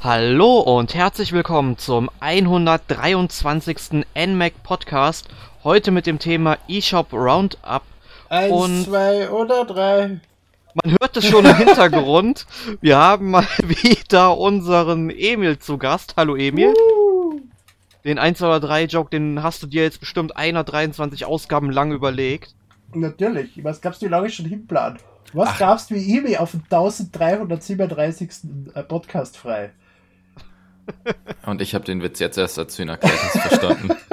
Hallo und herzlich willkommen zum 123. NMAC Podcast. Heute mit dem Thema eShop Roundup. Eins, Und- zwei oder drei. Man hört es schon im Hintergrund. Wir haben mal wieder unseren Emil zu Gast. Hallo Emil. Uh, Den 1 oder 3 Joke, den hast du dir jetzt bestimmt 123 Ausgaben lang überlegt. natürlich. Was gab's dir lange schon hinplan? Was gab's wie Ibi auf dem 1337. äh, Podcast frei? Und ich habe den Witz jetzt erst dazu in Erklärung verstanden.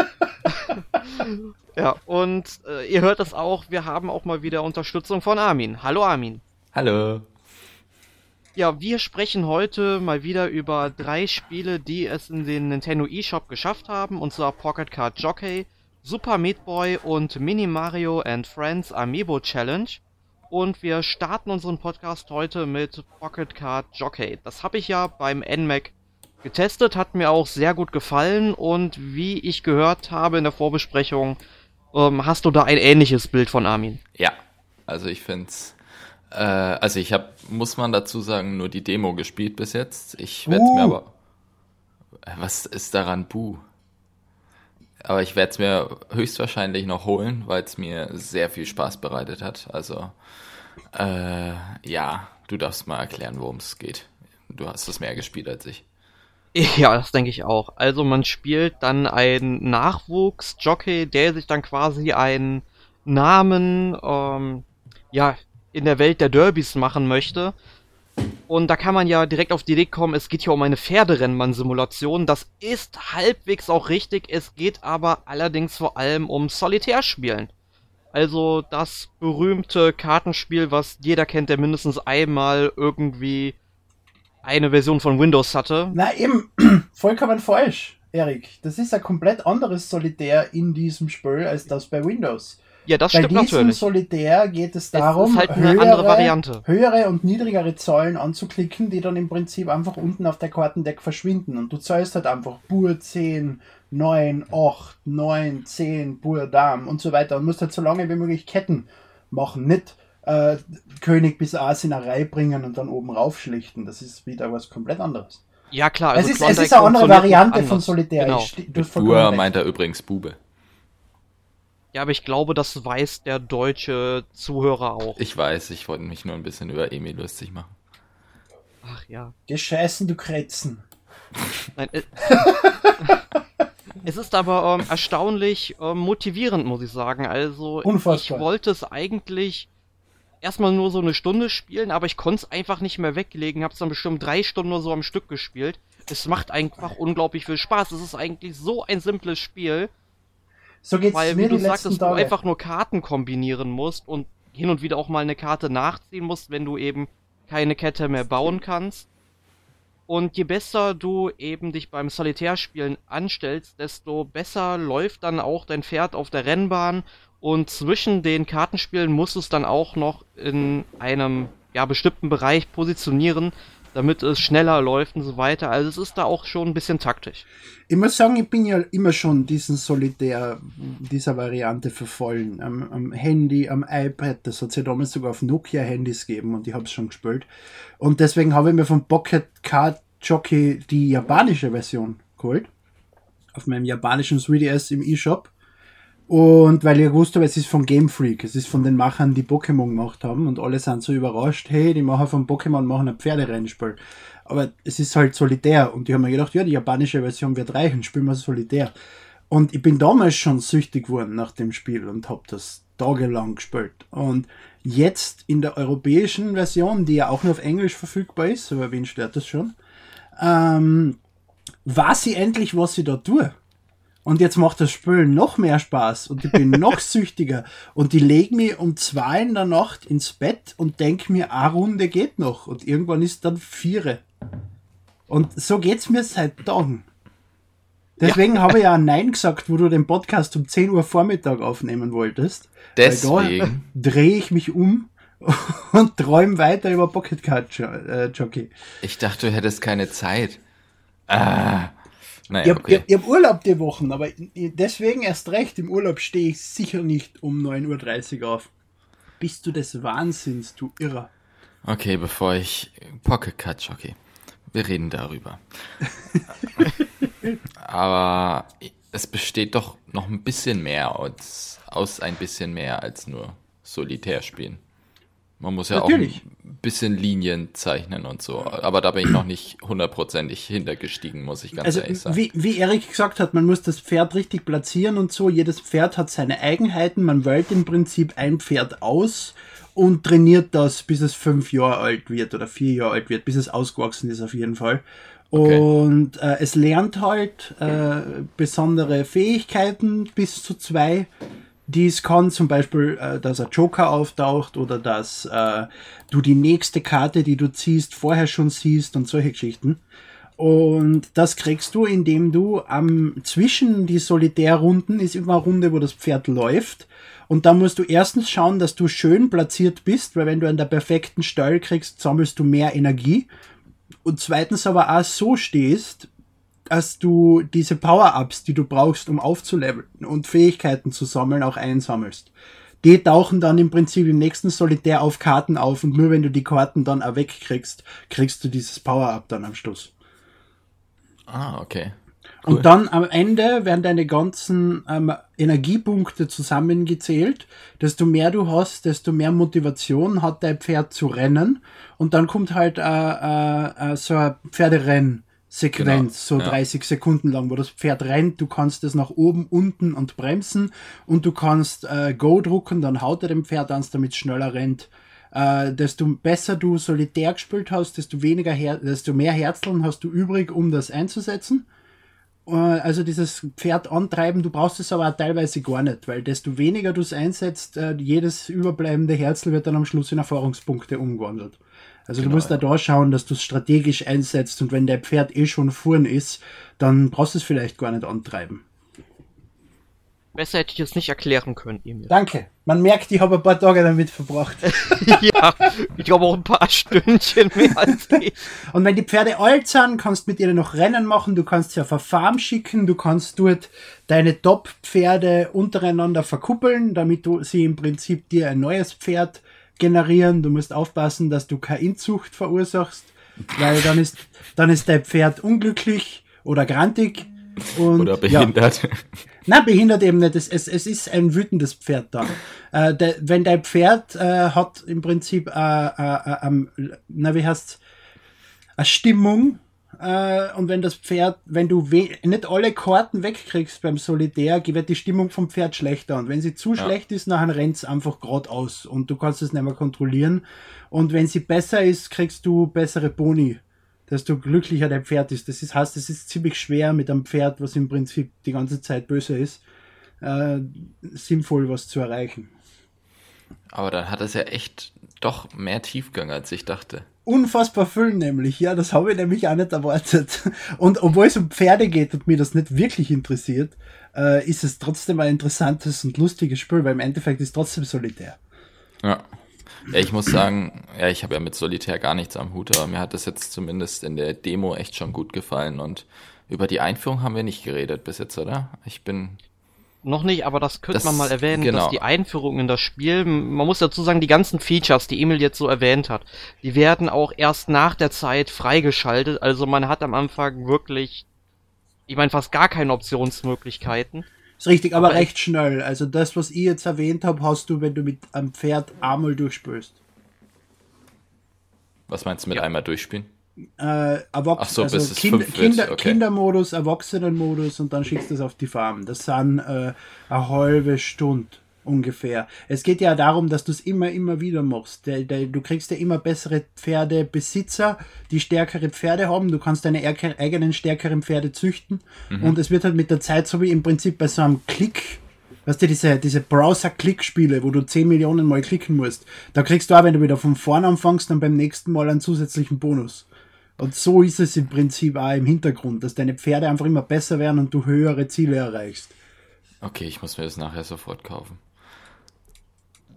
Ja, und äh, ihr hört es auch, wir haben auch mal wieder Unterstützung von Armin. Hallo Armin. Hallo. Ja, wir sprechen heute mal wieder über drei Spiele, die es in den Nintendo eShop geschafft haben, und zwar Pocket Card Jockey, Super Meat Boy und Mini Mario and Friends Amiibo Challenge. Und wir starten unseren Podcast heute mit Pocket Card Jockey. Das habe ich ja beim NMAC getestet, hat mir auch sehr gut gefallen und wie ich gehört habe in der Vorbesprechung, ähm, hast du da ein ähnliches Bild von Armin. Ja, also ich find's. Äh, also ich habe, muss man dazu sagen, nur die Demo gespielt bis jetzt. Ich werde Buh. mir aber. Äh, Was ist daran Buh? Aber ich werde es mir höchstwahrscheinlich noch holen, weil es mir sehr viel Spaß bereitet hat. Also, äh, ja, du darfst mal erklären, worum es geht. Du hast es mehr gespielt als ich. Ja, das denke ich auch. Also man spielt dann einen Nachwuchs-Jockey, der sich dann quasi einen Namen, ähm, ja, in der Welt der Derbys machen möchte. Und da kann man ja direkt auf die Idee kommen, es geht hier um eine Pferderennmann-Simulation. Das ist halbwegs auch richtig, es geht aber allerdings vor allem um Solitärspielen. Also das berühmte Kartenspiel, was jeder kennt, der mindestens einmal irgendwie eine Version von Windows hatte. Na eben, vollkommen falsch, Erik. Das ist ein komplett anderes Solitär in diesem Spiel als das bei Windows. Ja, das bei stimmt diesem natürlich. Solitär geht es darum, ist halt eine andere Variante. höhere und niedrigere Zahlen anzuklicken, die dann im Prinzip einfach unten auf der Kartendeck verschwinden. Und du zahlst halt einfach Bur 10, 9, 8, 9, 10, Bur Dam und so weiter. Und musst halt so lange wie möglich Ketten machen. Nicht äh, König bis Aas in eine Reihe bringen und dann oben raufschlichten. Das ist wieder was komplett anderes. Ja, klar. Also es, ist, es ist eine andere Variante anders. von Solitär. Genau. Ich recht. meint er übrigens Bube. Ja, aber ich glaube, das weiß der deutsche Zuhörer auch. Ich weiß, ich wollte mich nur ein bisschen über Emil lustig machen. Ach ja. Gescheißen, du Kretzen. Nein, äh, es ist aber ähm, erstaunlich ähm, motivierend, muss ich sagen. Also, Unfassbar. ich wollte es eigentlich erstmal nur so eine Stunde spielen, aber ich konnte es einfach nicht mehr weglegen. Hab's dann bestimmt drei Stunden nur so am Stück gespielt. Es macht einfach unglaublich viel Spaß. Es ist eigentlich so ein simples Spiel. So geht's Weil, mir wie du letzten sagtest, du einfach nur Karten kombinieren musst und hin und wieder auch mal eine Karte nachziehen musst, wenn du eben keine Kette mehr bauen kannst. Und je besser du eben dich beim Solitärspielen anstellst, desto besser läuft dann auch dein Pferd auf der Rennbahn. Und zwischen den Kartenspielen musst du es dann auch noch in einem ja, bestimmten Bereich positionieren, damit es schneller läuft und so weiter. Also es ist da auch schon ein bisschen taktisch. Ich muss sagen, ich bin ja immer schon diesen Solitär, dieser Variante verfallen. Am, am Handy, am iPad, das hat es ja damals sogar auf Nokia-Handys gegeben und ich habe es schon gespielt. Und deswegen habe ich mir von Pocket Card Jockey die japanische Version geholt. Auf meinem japanischen 3DS im eShop. Und weil ich gewusst habe, es ist von Game Freak, es ist von den Machern, die Pokémon gemacht haben und alle sind so überrascht, hey, die Macher von Pokémon machen ein Pferderennspiel. Aber es ist halt solitär und die haben mir gedacht, ja, die japanische Version wird reichen, spielen wir solitär. Und ich bin damals schon süchtig geworden nach dem Spiel und habe das tagelang gespielt. Und jetzt in der europäischen Version, die ja auch nur auf Englisch verfügbar ist, aber wen stört das schon, ähm, weiß ich endlich, was ich da tue. Und jetzt macht das Spiel noch mehr Spaß und ich bin noch süchtiger. Und ich lege mich um zwei in der Nacht ins Bett und denke mir, eine Runde geht noch. Und irgendwann ist dann viere. Und so geht's mir seit Tagen. Deswegen habe ich ja Nein gesagt, wo du den Podcast um 10 Uhr Vormittag aufnehmen wolltest. Weil da Deswegen. drehe ich mich um und träum weiter über Pocket Card äh, Jockey. Ich dachte, du hättest keine Zeit. Ah. Naja, ich habe okay. hab, Urlaub die Wochen, aber deswegen erst recht, im Urlaub stehe ich sicher nicht um 9.30 Uhr auf. Bist du des Wahnsinns, du Irrer. Okay, bevor ich Pocket Cut Jockey. Wir reden darüber. aber es besteht doch noch ein bisschen mehr aus, aus ein bisschen mehr als nur Solitär spielen. Man muss ja Natürlich. auch ein bisschen Linien zeichnen und so. Aber da bin ich noch nicht hundertprozentig hintergestiegen, muss ich ganz also, ehrlich sagen. Wie, wie Erik gesagt hat, man muss das Pferd richtig platzieren und so. Jedes Pferd hat seine Eigenheiten. Man wählt im Prinzip ein Pferd aus und trainiert das, bis es fünf Jahre alt wird oder vier Jahre alt wird, bis es ausgewachsen ist auf jeden Fall. Okay. Und äh, es lernt halt äh, besondere Fähigkeiten bis zu zwei dies kann zum Beispiel, äh, dass ein Joker auftaucht oder dass äh, du die nächste Karte, die du ziehst, vorher schon siehst und solche Geschichten. Und das kriegst du, indem du am zwischen die Solitärrunden ist immer eine Runde, wo das Pferd läuft. Und da musst du erstens schauen, dass du schön platziert bist, weil wenn du an der perfekten Stall kriegst, sammelst du mehr Energie. Und zweitens aber auch so stehst, dass du diese Power-Ups, die du brauchst, um aufzuleveln und Fähigkeiten zu sammeln, auch einsammelst. Die tauchen dann im Prinzip im nächsten Solitär auf Karten auf und nur wenn du die Karten dann auch wegkriegst, kriegst du dieses Power-Up dann am Schluss. Ah, okay. Cool. Und dann am Ende werden deine ganzen ähm, Energiepunkte zusammengezählt. Desto mehr du hast, desto mehr Motivation hat dein Pferd zu rennen. Und dann kommt halt äh, äh, äh so ein Pferderennen Sequenz, genau, so 30 ja. Sekunden lang, wo das Pferd rennt, du kannst es nach oben, unten und bremsen und du kannst äh, Go drucken, dann haut er dem Pferd an, damit es schneller rennt. Äh, desto besser du solitär gespielt hast, desto weniger Her desto mehr Herzeln hast du übrig, um das einzusetzen. Äh, also dieses Pferd antreiben, du brauchst es aber auch teilweise gar nicht, weil desto weniger du es einsetzt, äh, jedes überbleibende Herzel wird dann am Schluss in Erfahrungspunkte umgewandelt. Also genau, du musst ja. da schauen, dass du es strategisch einsetzt und wenn der Pferd eh schon vorn ist, dann brauchst du es vielleicht gar nicht antreiben. Besser hätte ich es nicht erklären können, Emil. Danke. Man merkt, ich habe ein paar Tage damit verbracht. ja, ich glaube auch ein paar Stündchen mehr als ich. Und wenn die Pferde alt sind, kannst du mit ihnen noch Rennen machen, du kannst sie auf eine Farm schicken, du kannst dort deine Top-Pferde untereinander verkuppeln, damit du sie im Prinzip dir ein neues Pferd generieren. Du musst aufpassen, dass du keine Inzucht verursachst, weil dann ist, dann ist dein Pferd unglücklich oder grantig. Und, oder behindert. Ja. Nein, behindert eben nicht. Es, es, es ist ein wütendes Pferd dann. Äh, de, wenn dein Pferd äh, hat im Prinzip, äh, äh, äh, na wie heißt eine Stimmung, äh, und wenn das Pferd, wenn du nicht alle Karten wegkriegst beim Solitär, wird die Stimmung vom Pferd schlechter. Und wenn sie zu ja. schlecht ist, nachher rennt es einfach geradeaus und du kannst es nicht mehr kontrollieren. Und wenn sie besser ist, kriegst du bessere Boni, desto glücklicher dein Pferd ist. Das ist, heißt, es ist ziemlich schwer mit einem Pferd, was im Prinzip die ganze Zeit böse ist, äh, sinnvoll was zu erreichen. Aber dann hat es ja echt doch mehr Tiefgang, als ich dachte unfassbar füllen nämlich. Ja, das habe ich nämlich auch nicht erwartet. Und obwohl es um Pferde geht und mir das nicht wirklich interessiert, äh, ist es trotzdem ein interessantes und lustiges Spiel, weil im Endeffekt ist es trotzdem solitär. Ja. Ja, ich muss sagen, ja, ich habe ja mit Solitär gar nichts am Hut, aber mir hat das jetzt zumindest in der Demo echt schon gut gefallen und über die Einführung haben wir nicht geredet bis jetzt, oder? Ich bin noch nicht, aber das könnte das, man mal erwähnen, genau. dass die Einführung in das Spiel, man muss dazu sagen, die ganzen Features, die Emil jetzt so erwähnt hat, die werden auch erst nach der Zeit freigeschaltet. Also man hat am Anfang wirklich, ich meine, fast gar keine Optionsmöglichkeiten. Ist richtig, aber, aber recht schnell. Also das, was ich jetzt erwähnt habe, hast du, wenn du mit einem Pferd einmal durchspülst. Was meinst du mit ja. einmal durchspielen? Äh, Erwachs so, also kind, Kinder, okay. Kindermodus, Erwachsenenmodus und dann schickst du es auf die Farm. Das sind äh, eine halbe Stunde ungefähr. Es geht ja darum, dass du es immer, immer wieder machst. Du kriegst ja immer bessere Pferdebesitzer, die stärkere Pferde haben. Du kannst deine eigenen stärkeren Pferde züchten. Mhm. Und es wird halt mit der Zeit so wie im Prinzip bei so einem Klick Weißt du, diese, diese Browser-Klick-Spiele, wo du 10 Millionen Mal klicken musst, da kriegst du auch, wenn du wieder von vorne anfängst, dann beim nächsten Mal einen zusätzlichen Bonus. Und so ist es im Prinzip auch im Hintergrund, dass deine Pferde einfach immer besser werden und du höhere Ziele erreichst. Okay, ich muss mir das nachher sofort kaufen.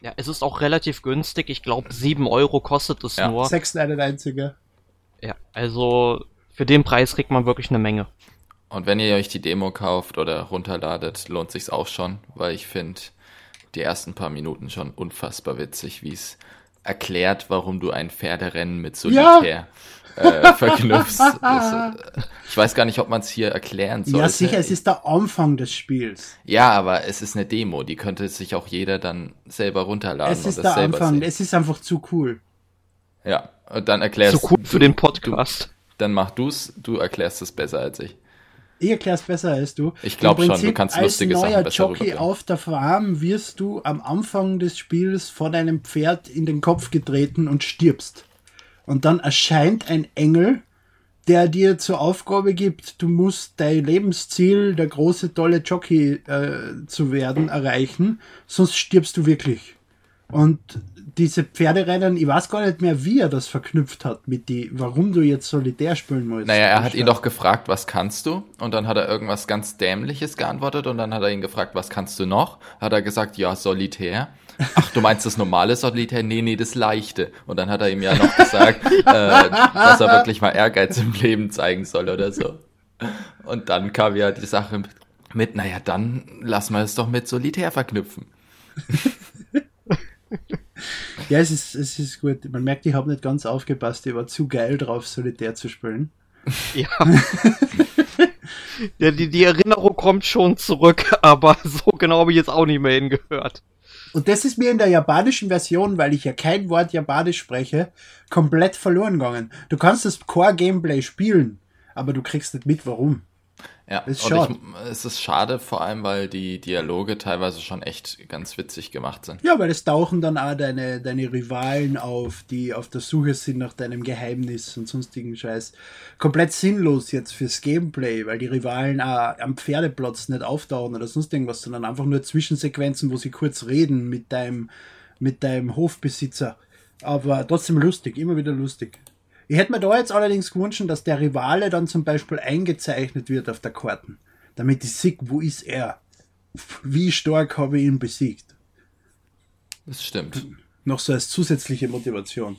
Ja, es ist auch relativ günstig. Ich glaube, 7 Euro kostet es Ja. nur. 6,91er. Ja, also für den Preis kriegt man wirklich eine Menge. Und wenn ihr euch die Demo kauft oder runterladet, lohnt sich's auch schon, weil ich finde die ersten paar Minuten schon unfassbar witzig, wie es erklärt, warum du ein Pferderennen mit Solitär äh, verknüpfst. Das, äh, ich weiß gar nicht, ob man es hier erklären sollte. Ja, sicher, es ist der Anfang des Spiels. Ja, aber es ist eine Demo, die könnte sich auch jeder dann selber runterladen Es ist und der das selber Anfang. sehen. Es ist einfach zu cool. Ja, und dann erklärst So cool für du, den Podcast. Dann mach du's, du erklärst es besser als ich. Ich erklär's besser als du. Ich glaub Im schon, du kannst als lustige Sachen neuer besser Jockey rüberbringen. auf der Farm wirst du am Anfang des Spiels von deinem Pferd in den Kopf getreten und stirbst. Und dann erscheint ein Engel, der dir zur Aufgabe gibt, du musst dein Lebensziel, der große, tolle Jockey äh, zu werden, erreichen, sonst stirbst du wirklich. Und diese Pferderennen, ich weiß gar nicht mehr, wie er das verknüpft hat mit die, warum du jetzt Solitär spielen musst. Naja, er hat ihn doch gefragt, was kannst du? Und dann hat er irgendwas ganz Dämliches geantwortet und dann hat er ihn gefragt, was kannst du noch? Hat er gesagt, ja, Solitär. Ach, du meinst das normale Solitär? Nee, nee, das leichte. Und dann hat er ihm ja noch gesagt, äh, dass er wirklich mal Ehrgeiz im Leben zeigen soll oder so. Und dann kam ja die Sache mit, mit naja, dann lassen wir es doch mit Solitär verknüpfen. Ja, es ist, es ist gut. Man merkt, ich habe nicht ganz aufgepasst. Ich war zu geil drauf, Solitär zu spielen. Ja. ja die, die Erinnerung kommt schon zurück, aber so genau habe ich jetzt auch nicht mehr hingehört. Und das ist mir in der japanischen Version, weil ich ja kein Wort Japanisch spreche, komplett verloren gegangen. Du kannst das Core-Gameplay spielen, aber du kriegst nicht mit, warum. Ja, Ist schade. ich, es ist schade, vor allem, weil die Dialoge teilweise schon echt ganz witzig gemacht sind. Ja, weil es tauchen dann auch deine, deine Rivalen auf, die auf der Suche sind nach deinem Geheimnis und sonstigen Scheiß. Komplett sinnlos jetzt fürs Gameplay, weil die Rivalen auch am Pferdeplatz nicht auftauchen oder sonst irgendwas, sondern einfach nur Zwischensequenzen, wo sie kurz reden mit deinem, mit deinem Hofbesitzer. Aber trotzdem lustig, immer wieder lustig. Ich hätte mir da jetzt allerdings gewünscht, dass der Rivale dann zum Beispiel eingezeichnet wird auf der Karten, damit ich sehe, wo ist er? Wie stark habe ich ihn besiegt? Das stimmt. Noch so als zusätzliche Motivation.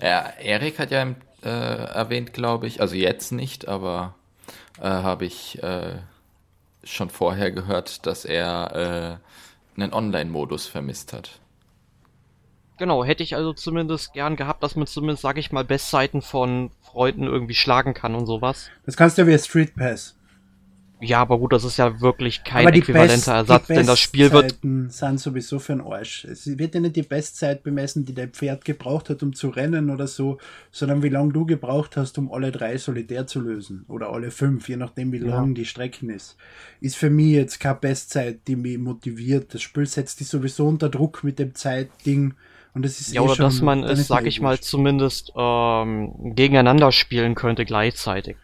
Ja, Erik hat ja äh, erwähnt, glaube ich, also jetzt nicht, aber äh, habe ich äh, schon vorher gehört, dass er äh, einen Online-Modus vermisst hat. Genau, hätte ich also zumindest gern gehabt, dass man zumindest, sag ich mal, Bestzeiten von Freunden irgendwie schlagen kann und sowas. Das kannst du ja wie Street Pass. Ja, aber gut, das ist ja wirklich kein die äquivalenter Best- Ersatz, die denn das Spiel wird Bestzeiten sind sowieso für den Arsch. Es wird ja nicht die Bestzeit bemessen, die dein Pferd gebraucht hat, um zu rennen oder so, sondern wie lange du gebraucht hast, um alle drei solitär zu lösen. Oder alle fünf, je nachdem, wie Ja. lang die Strecken ist. Ist für mich jetzt keine Bestzeit, die mich motiviert. Das Spiel setzt dich sowieso unter Druck mit dem Zeitding. Und das ist Ja, eh oder schon, dass man es, sag mir ich eh mal, zumindest ähm, gegeneinander spielen könnte gleichzeitig.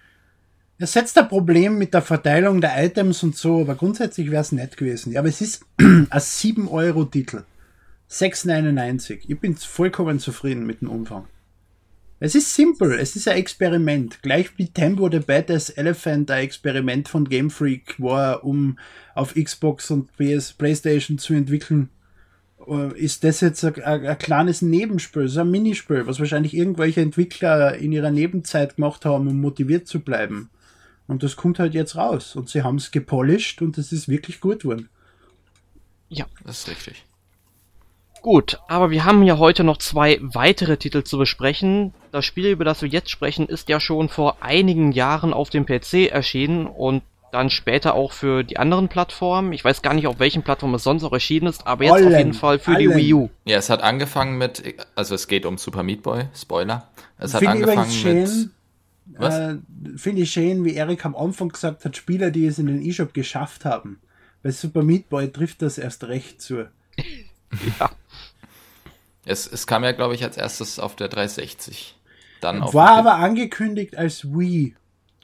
Es setzt ein Problem mit der Verteilung der Items und so, aber grundsätzlich wäre es nett gewesen. Ja, aber es ist ein 7-Euro-Titel. 6,99. Ich bin vollkommen zufrieden mit dem Umfang. Es ist simpel, es ist ein Experiment. Gleich wie Tempo the Badass Elephant ein Experiment von Game Freak war, um auf Xbox und PS, Playstation zu entwickeln, ist das jetzt ein, ein, ein kleines Nebenspiel, so ein Minispiel, was wahrscheinlich irgendwelche Entwickler in ihrer Nebenzeit gemacht haben, um motiviert zu bleiben. Und das kommt halt jetzt raus. Und sie haben es gepolished und es ist wirklich gut geworden. Das ist richtig. Gut, aber wir haben ja heute noch zwei weitere Titel zu besprechen. Das Spiel, über das wir jetzt sprechen, ist ja schon vor einigen Jahren auf dem PC erschienen und dann später auch für die anderen Plattformen. Ich weiß gar nicht, auf welchen Plattformen es sonst noch erschienen ist, aber jetzt auf Allen, jeden Fall für die allen. Wii U. Ja, es hat angefangen mit, also es geht um Super Meat Boy, Spoiler. Es hat angefangen übrigens mit, schön, Was? äh, finde ich schön, wie Erik am Anfang gesagt hat, Spieler, die es in den eShop geschafft haben. Bei Super Meat Boy trifft das erst recht zu. Ja. es, es kam ja, glaube ich, als erstes auf der 360. Dann auf War aber angekündigt als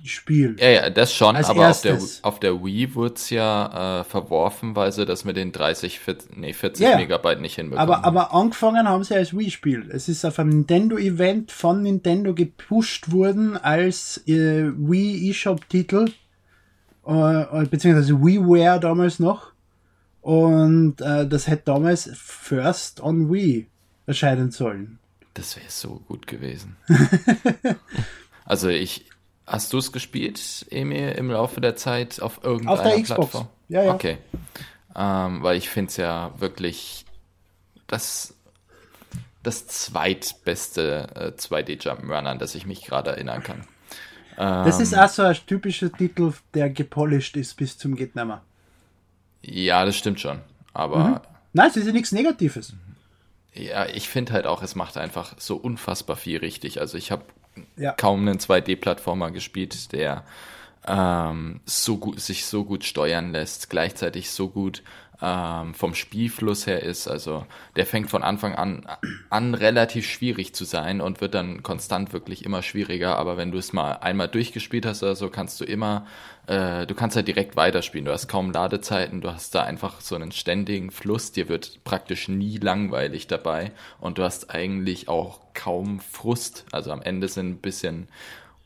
Wii-Spiel. Ja, ja, das schon, Als aber auf der, auf der Wii wurde es ja äh, verworfen, weil sie das mit den 30, 40, nee, 40 Ja, ja. Megabyte nicht hinbekommen. Aber, aber angefangen haben sie als Wii-Spiel. Es ist auf einem Nintendo-Event von Nintendo gepusht worden als äh, Wii eShop-Titel, äh, äh, beziehungsweise WiiWare damals noch. Und äh, das hätte damals First on Wii erscheinen sollen. Das wäre so gut gewesen. also ich, hast du es gespielt, Emil, im Laufe der Zeit auf irgendeiner Auf der Xbox. Plattform? Ja, ja. Okay. Ähm, weil ich finde es ja wirklich das, das zweitbeste äh, 2D Jump'n'Run, an das ich mich gerade erinnern kann. Das ist Ähm, auch so ein typischer Titel, der gepolished ist bis zum Gehtnimmer. Ja, das stimmt schon. Aber Mhm. Nein, es ist ja nichts Negatives. ja, ich finde halt auch, es macht einfach so unfassbar viel richtig. Also ich habe Ja. kaum einen 2D-Plattformer gespielt, der ähm, so gut, sich so gut steuern lässt, gleichzeitig so gut ähm, vom Spielfluss her ist. Also der fängt von Anfang an an relativ schwierig zu sein und wird dann konstant wirklich immer schwieriger. Aber wenn du es mal einmal durchgespielt hast oder so, kannst du immer, äh, du kannst halt direkt weiterspielen. Du hast kaum Ladezeiten, du hast da einfach so einen ständigen Fluss. Dir wird praktisch nie langweilig dabei und du hast eigentlich auch kaum Frust. Also am Ende sind ein bisschen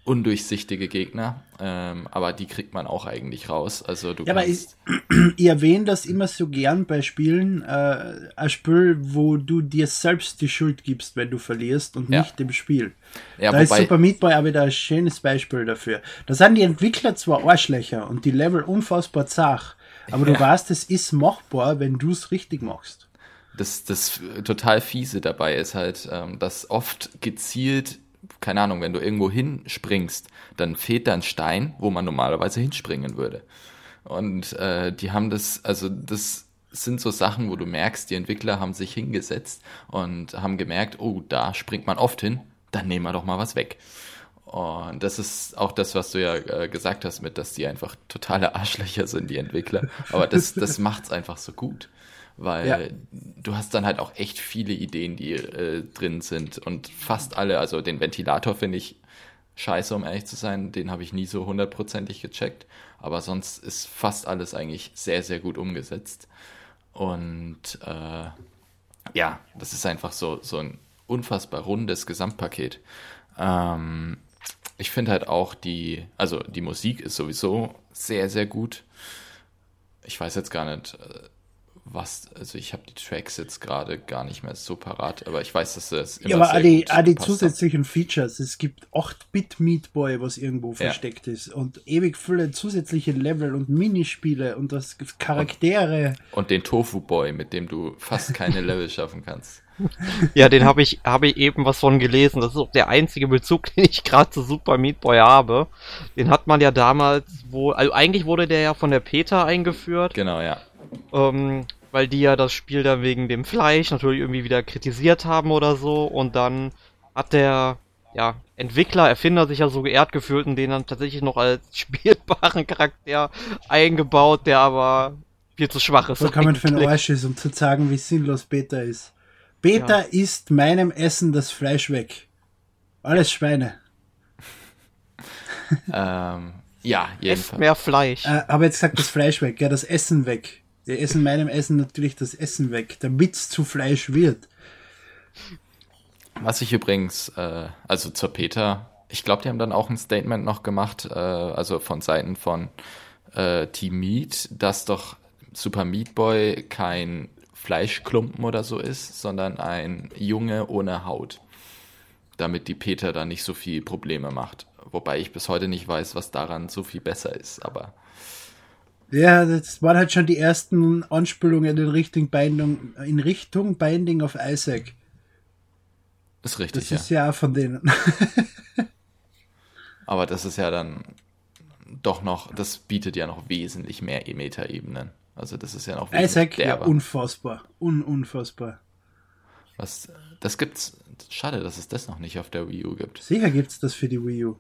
undurchsichtige Gegner, ähm, aber die kriegt man auch eigentlich raus. Also du Ja, aber ich, ich erwähne das immer so gern bei Spielen. Äh, ein Spiel, wo du dir selbst die Schuld gibst, wenn du verlierst und Ja. nicht dem Spiel. ja, da ist Super Meat Boy auch wieder ein schönes Beispiel dafür. Da sind die Entwickler zwar Arschlöcher und die Level unfassbar zach, aber du Ja. weißt, es ist machbar, wenn du es richtig machst. das, das total fiese dabei ist halt, ähm, dass oft gezielt, keine Ahnung, wenn du irgendwo hinspringst, dann fehlt da ein Stein, wo man normalerweise hinspringen würde. Und äh, die haben das, also das sind so Sachen, wo du merkst, die Entwickler haben sich hingesetzt und haben gemerkt, oh, da springt man oft hin, dann nehmen wir doch mal was weg. Und das ist auch das, was du ja äh, gesagt hast, mit, dass die einfach totale Arschlöcher sind, die Entwickler. Aber das, das macht's einfach so gut. Weil Ja. du hast dann halt auch echt viele Ideen, die äh, drin sind. Und fast alle, also den Ventilator finde ich scheiße, um ehrlich zu sein. Den habe ich nie so hundertprozentig gecheckt. Aber sonst ist fast alles eigentlich sehr, sehr gut umgesetzt. Und äh, ja, das ist einfach so, so ein unfassbar rundes Gesamtpaket. Ähm, ich finde halt auch die, also die Musik ist sowieso sehr, sehr gut. Ich weiß jetzt gar nicht, äh, was, also ich habe die Tracks jetzt gerade gar nicht mehr so parat, aber ich weiß, dass das immer Ja, aber auch die gepasst hat. zusätzlichen Features. Es gibt 8-Bit Meat Boy, was irgendwo versteckt ist. Und ewig viele zusätzliche Level und Minispiele und das Charaktere. Und den Tofu Boy, mit dem du fast keine Level schaffen kannst. Ja, den habe ich, habe ich eben was von gelesen. Das ist auch der einzige Bezug, den ich gerade zu Super Meat Boy habe. Den hat man ja damals, wo, also eigentlich wurde der ja von der PETA eingeführt, Genau, ja. ähm, weil die ja das Spiel dann wegen dem Fleisch natürlich irgendwie wieder kritisiert haben oder so. Und dann hat der, ja, Entwickler, Erfinder sich ja so geehrt gefühlt und den dann tatsächlich noch als spielbaren Charakter eingebaut, der aber viel zu schwach ist. Vollkommen für den eigentlich. Arsch ist, um zu sagen, wie sinnlos Beta ist. Beta Ja. isst meinem Essen das Fleisch weg. Alles Schweine. Ähm, ja, Esst jedenfalls. mehr Fleisch. Äh, habe jetzt gesagt, das Fleisch weg, ja, das Essen weg. Wir essen meinem Essen natürlich das Essen weg, damit es zu Fleisch wird. Was ich übrigens, äh, also zur Peter, ich glaube, die haben dann auch ein Statement noch gemacht, äh, also von Seiten von äh, Team Meat, dass doch Super Meat Boy kein Fleischklumpen oder so ist, sondern ein Junge ohne Haut. Damit die Peter da nicht so viel Probleme macht. Wobei ich bis heute nicht weiß, was daran so viel besser ist, aber Ja, das waren halt schon die ersten Anspielungen in Richtung Binding, in Richtung Binding of Isaac. ist richtig, Das ja. ist ja auch von denen. Aber das ist ja dann doch noch, das bietet ja noch wesentlich mehr Meta-Ebenen. Also das ist ja noch wesentlich Isaac, ja, unfassbar. Un unfassbar. Was, das gibt's. Schade, dass es das noch nicht auf der Wii U gibt. Sicher gibt's das für die Wii U.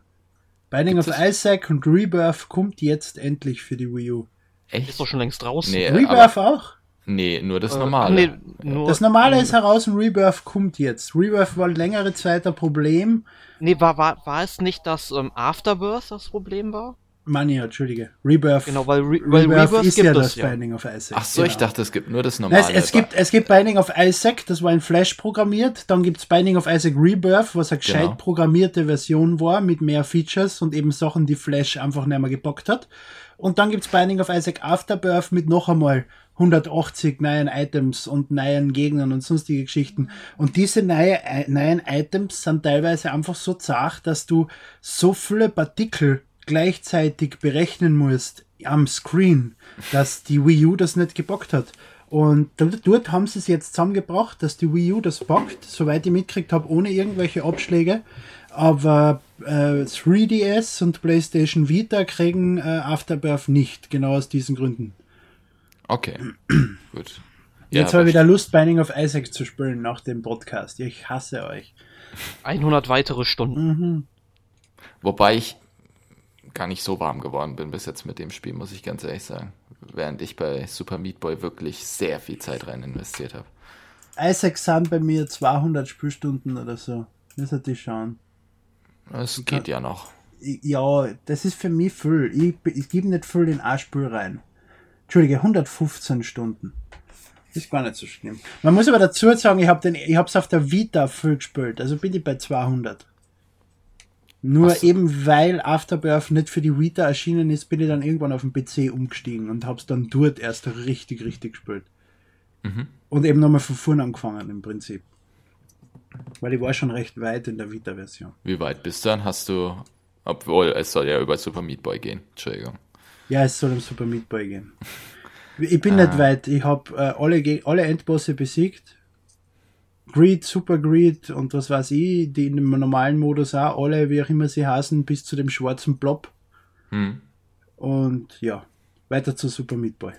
Binding Gibt's of das? Isaac und Rebirth kommt jetzt endlich für die Wii U. Ist Echt? doch schon längst draußen. Nee, Rebirth aber, auch? nee, nur das Äh, normale. nee, nur, Das normale ist heraus und Rebirth kommt jetzt. Rebirth war längere Zeit ein Problem. Nee, war, war, war es nicht, dass ähm, Afterbirth das Problem war? Mania, Entschuldige. Rebirth. Genau, weil, Re weil Rebirth, Rebirth ist ja gibt das es ja. Binding of Isaac. Ach so, genau. ich dachte, es gibt nur das Nein, normale. es, es, gibt, es gibt Binding of Isaac, das war in Flash programmiert. Dann gibt's Binding of Isaac Rebirth, was eine gescheit Genau. programmierte Version war mit mehr Features und eben Sachen, die Flash einfach nicht mehr gebockt hat. Und dann gibt's Binding of Isaac Afterbirth mit noch einmal 180 neuen Items und neuen Gegnern und sonstige Geschichten. Und diese neue, äh, neuen Items sind teilweise einfach so zart, dass du so viele Partikel gleichzeitig berechnen musst am Screen, dass die Wii U das nicht gebockt hat. Und dort haben sie es jetzt zusammengebracht, dass die Wii U das bockt, soweit ich mitgekriegt habe, ohne irgendwelche Abschläge. Aber äh, 3DS und PlayStation Vita kriegen äh, Afterbirth nicht, genau aus diesen Gründen. Okay, gut. Jetzt aber habe ich wieder Lust, Binding of Isaac zu spielen nach dem Podcast. Ich hasse euch. 100 weitere Stunden. Mhm. Wobei ich gar nicht so warm geworden bin bis jetzt mit dem Spiel, muss ich ganz ehrlich sagen. Während ich bei Super Meat Boy wirklich sehr viel Zeit rein investiert habe. Isaac sind bei mir 200 Spielstunden oder so. Das hat ich schauen. Es geht ja noch. Ja, das ist für mich viel. Ich, ich gebe nicht viel in ein Spiel rein. Entschuldige, 115 Stunden. Ist gar nicht so schlimm. Man muss aber dazu sagen, ich habe es auf der Vita viel gespielt. Also bin ich bei 200. Nur so. eben weil Afterbirth nicht für die Vita erschienen ist, bin ich dann irgendwann auf den PC umgestiegen und habe es dann dort erst richtig, richtig gespielt. Mhm. Und eben nochmal von vorne angefangen im Prinzip. Weil ich war schon recht weit in der Vita-Version. Wie weit bist du dann? Hast du, obwohl es soll ja über Super Meat Boy gehen. Entschuldigung. Ja, es soll um Super Meat Boy gehen. Ich bin Ah. nicht weit. Ich habe äh, alle, alle Endbosse besiegt. Greed, Super Greed und was weiß ich, die in dem normalen Modus auch, alle, wie auch immer sie heißen, bis zu dem schwarzen Blob. Hm. Und ja, weiter zu Super Meat Boy.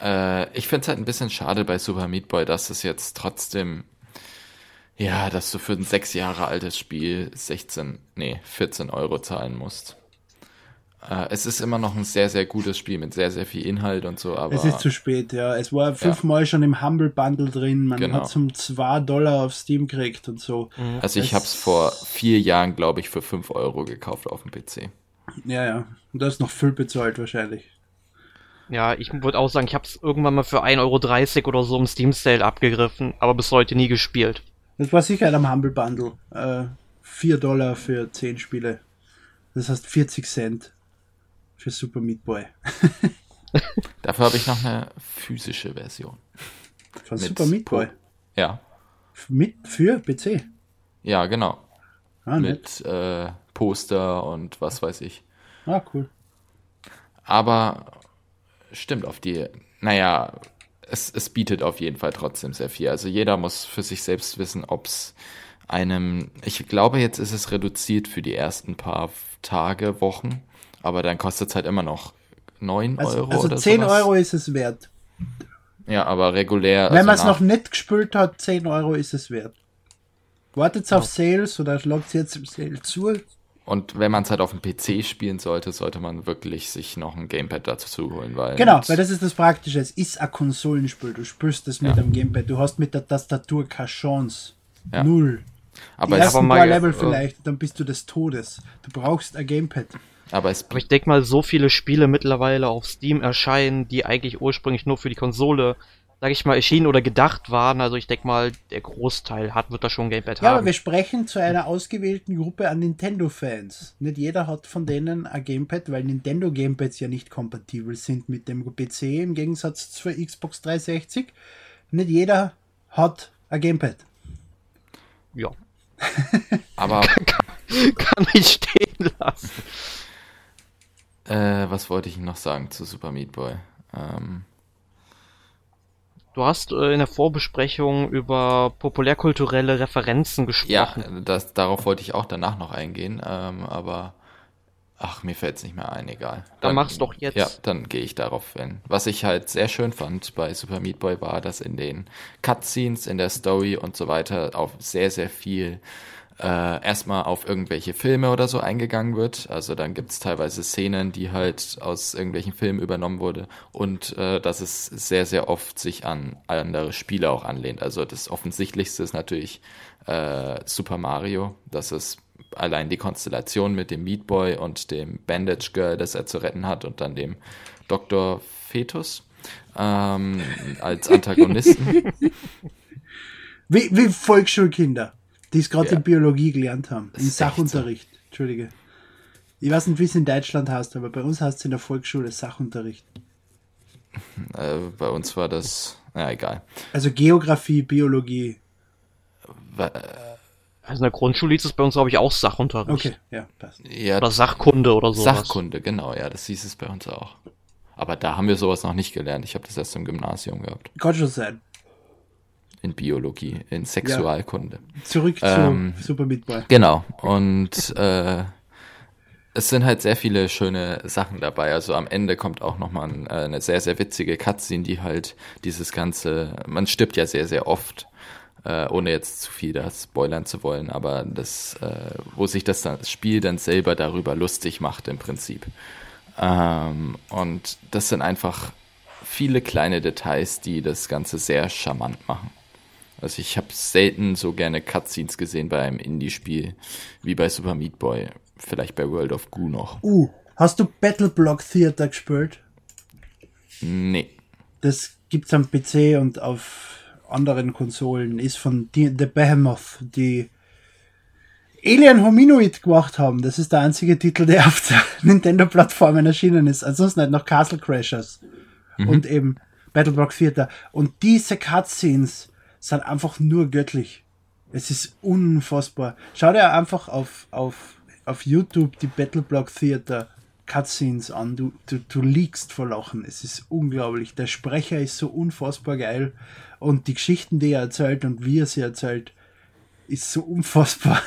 Äh, ich finde es halt ein bisschen schade bei Super Meat Boy, dass es jetzt trotzdem, ja, dass du für ein sechs Jahre altes Spiel 16, nee, 14 Euro zahlen musst. Äh, es ist immer noch ein sehr, sehr gutes Spiel mit sehr, sehr viel Inhalt und so, aber es ist zu spät, ja. Es war fünfmal schon im Humble Bundle drin. Man Genau. hat zum 2 Dollar auf Steam gekriegt und so. also ich habe es vor vier Jahren, glaube ich, für 5 Euro gekauft auf dem PC. Ja, ja. Und da ist noch viel bezahlt wahrscheinlich. Ja, ich würde auch sagen, ich habe es irgendwann mal für 1,30 Euro oder so im Steam Sale abgegriffen, aber bis heute nie gespielt. Das war sicher am Humble Bundle. Äh, 4 Dollar für 10 Spiele. Das heißt 40 Cent für Super Meat Boy. Dafür habe ich noch eine physische Version. Von Mit Super Meat Boy. Ja, Mit für PC. ja, genau. Ah. Mit äh, Poster und was weiß ich. Ah, cool. Aber stimmt auf die, naja, es, es bietet auf jeden Fall trotzdem sehr viel. Also jeder muss für sich selbst wissen, ob es einem, ich glaube, jetzt ist es reduziert für die ersten paar Tage, Wochen, aber dann kostet es halt immer noch 9 Also, Euro also oder 10 sowas. Euro ist es wert. Ja, aber regulär. Wenn also man es noch nicht gespielt hat, 10 Euro ist es wert. Wartet auf Sales oder schlagt jetzt im Sale zu. Und wenn man es halt auf dem PC spielen sollte, sollte man wirklich sich noch ein Gamepad dazu holen, weil. Genau, weil das ist das Praktische. Es ist ein Konsolenspiel. Du spielst das mit Ja. dem Gamepad. Du hast mit der Tastatur keine Chance. Ja. Null. aber, Die es, ersten aber mal paar Level äh, vielleicht, dann bist du des Todes. Du brauchst ein Gamepad. aber es Aber ich denke mal, so viele Spiele mittlerweile auf Steam erscheinen, die eigentlich ursprünglich nur für die Konsole, sag ich mal, erschienen oder gedacht waren. Also ich denke mal, der Großteil hat, wird da schon ein Gamepad Ja, aber haben. wir sprechen zu einer ausgewählten Gruppe an Nintendo-Fans. Nicht jeder hat von denen ein Gamepad, weil Nintendo-Gamepads ja nicht kompatibel sind mit dem PC im Gegensatz zur Xbox 360. Nicht jeder hat ein Gamepad. Ja, aber kann ich stehen lassen. Äh, was wollte ich noch sagen zu Super Meat Boy? Ähm, Du hast äh, in der Vorbesprechung über populärkulturelle Referenzen ja, gesprochen. das, darauf wollte ich auch danach noch eingehen, ähm, aber ach, mir fällt es nicht mehr ein, egal. Dann mach's doch jetzt. Ja, dann gehe ich darauf hin. Was ich halt sehr schön fand bei Super Meat Boy war, dass in den Cutscenes, in der Story und so weiter auf sehr, sehr viel äh, erstmal auf irgendwelche Filme oder so eingegangen wird. Also dann gibt's teilweise Szenen, die halt aus irgendwelchen Filmen übernommen wurde und äh, dass es sehr, sehr oft sich an andere Spiele auch anlehnt. Also das Offensichtlichste ist natürlich äh, Super Mario, dass es allein die Konstellation mit dem Meat Boy und dem Bandage Girl, das er zu retten hat, und dann dem Dr. Fetus ähm, als Antagonisten. Wie, wie Volksschulkinder, die es gerade Ja. in Biologie gelernt haben. Im Sachunterricht. Entschuldige. Ich weiß nicht, wie es in Deutschland heißt, aber bei uns heißt es in der Volksschule Sachunterricht. äh, bei uns war das, na egal. Also Geografie, Biologie. Wa- Also in der Grundschule hieß es bei uns, glaube ich, auch Sachunterricht. Okay, ja, passt. Ja, Oder Sachkunde oder so. Sachkunde, genau, ja, das hieß es bei uns auch. Aber da haben wir sowas noch nicht gelernt. Ich habe das erst im Gymnasium gehabt. Kann schon sein. In Biologie, in Sexualkunde. Zurück Ähm, zu Super Meat Boy. Genau. Und äh, es sind halt sehr viele schöne Sachen dabei. Also am Ende kommt auch nochmal ein, äh, eine sehr, sehr witzige Cutscene, die halt dieses ganze, man stirbt ja sehr, sehr oft, äh, ohne jetzt zu viel das spoilern zu wollen, aber das, äh, wo sich das, dann, das Spiel dann selber darüber lustig macht im Prinzip. Ähm, und das sind einfach viele kleine Details, die das Ganze sehr charmant machen. Also ich habe selten so gerne Cutscenes gesehen bei einem Indie-Spiel wie bei Super Meat Boy. Vielleicht bei World of Goo noch. Uh, hast du Battle Block Theater gespielt? Nee. Das gibt's am PC und auf anderen Konsolen. Ist von The Behemoth, die Alien Hominoid gemacht haben. Das ist der einzige Titel, der auf der Nintendo-Plattformen erschienen ist. Ansonsten halt noch Castle Crashers und eben Battle Block Theater. Und diese Cutscenes sind einfach nur göttlich. Es ist unfassbar. Schau dir einfach auf, auf, auf YouTube die Battle Block Theater Cutscenes an. Du, du, du liegst vor Lachen. Es ist unglaublich. Der Sprecher ist so unfassbar geil. Und die Geschichten, die er erzählt und wie er sie erzählt, ist so unfassbar.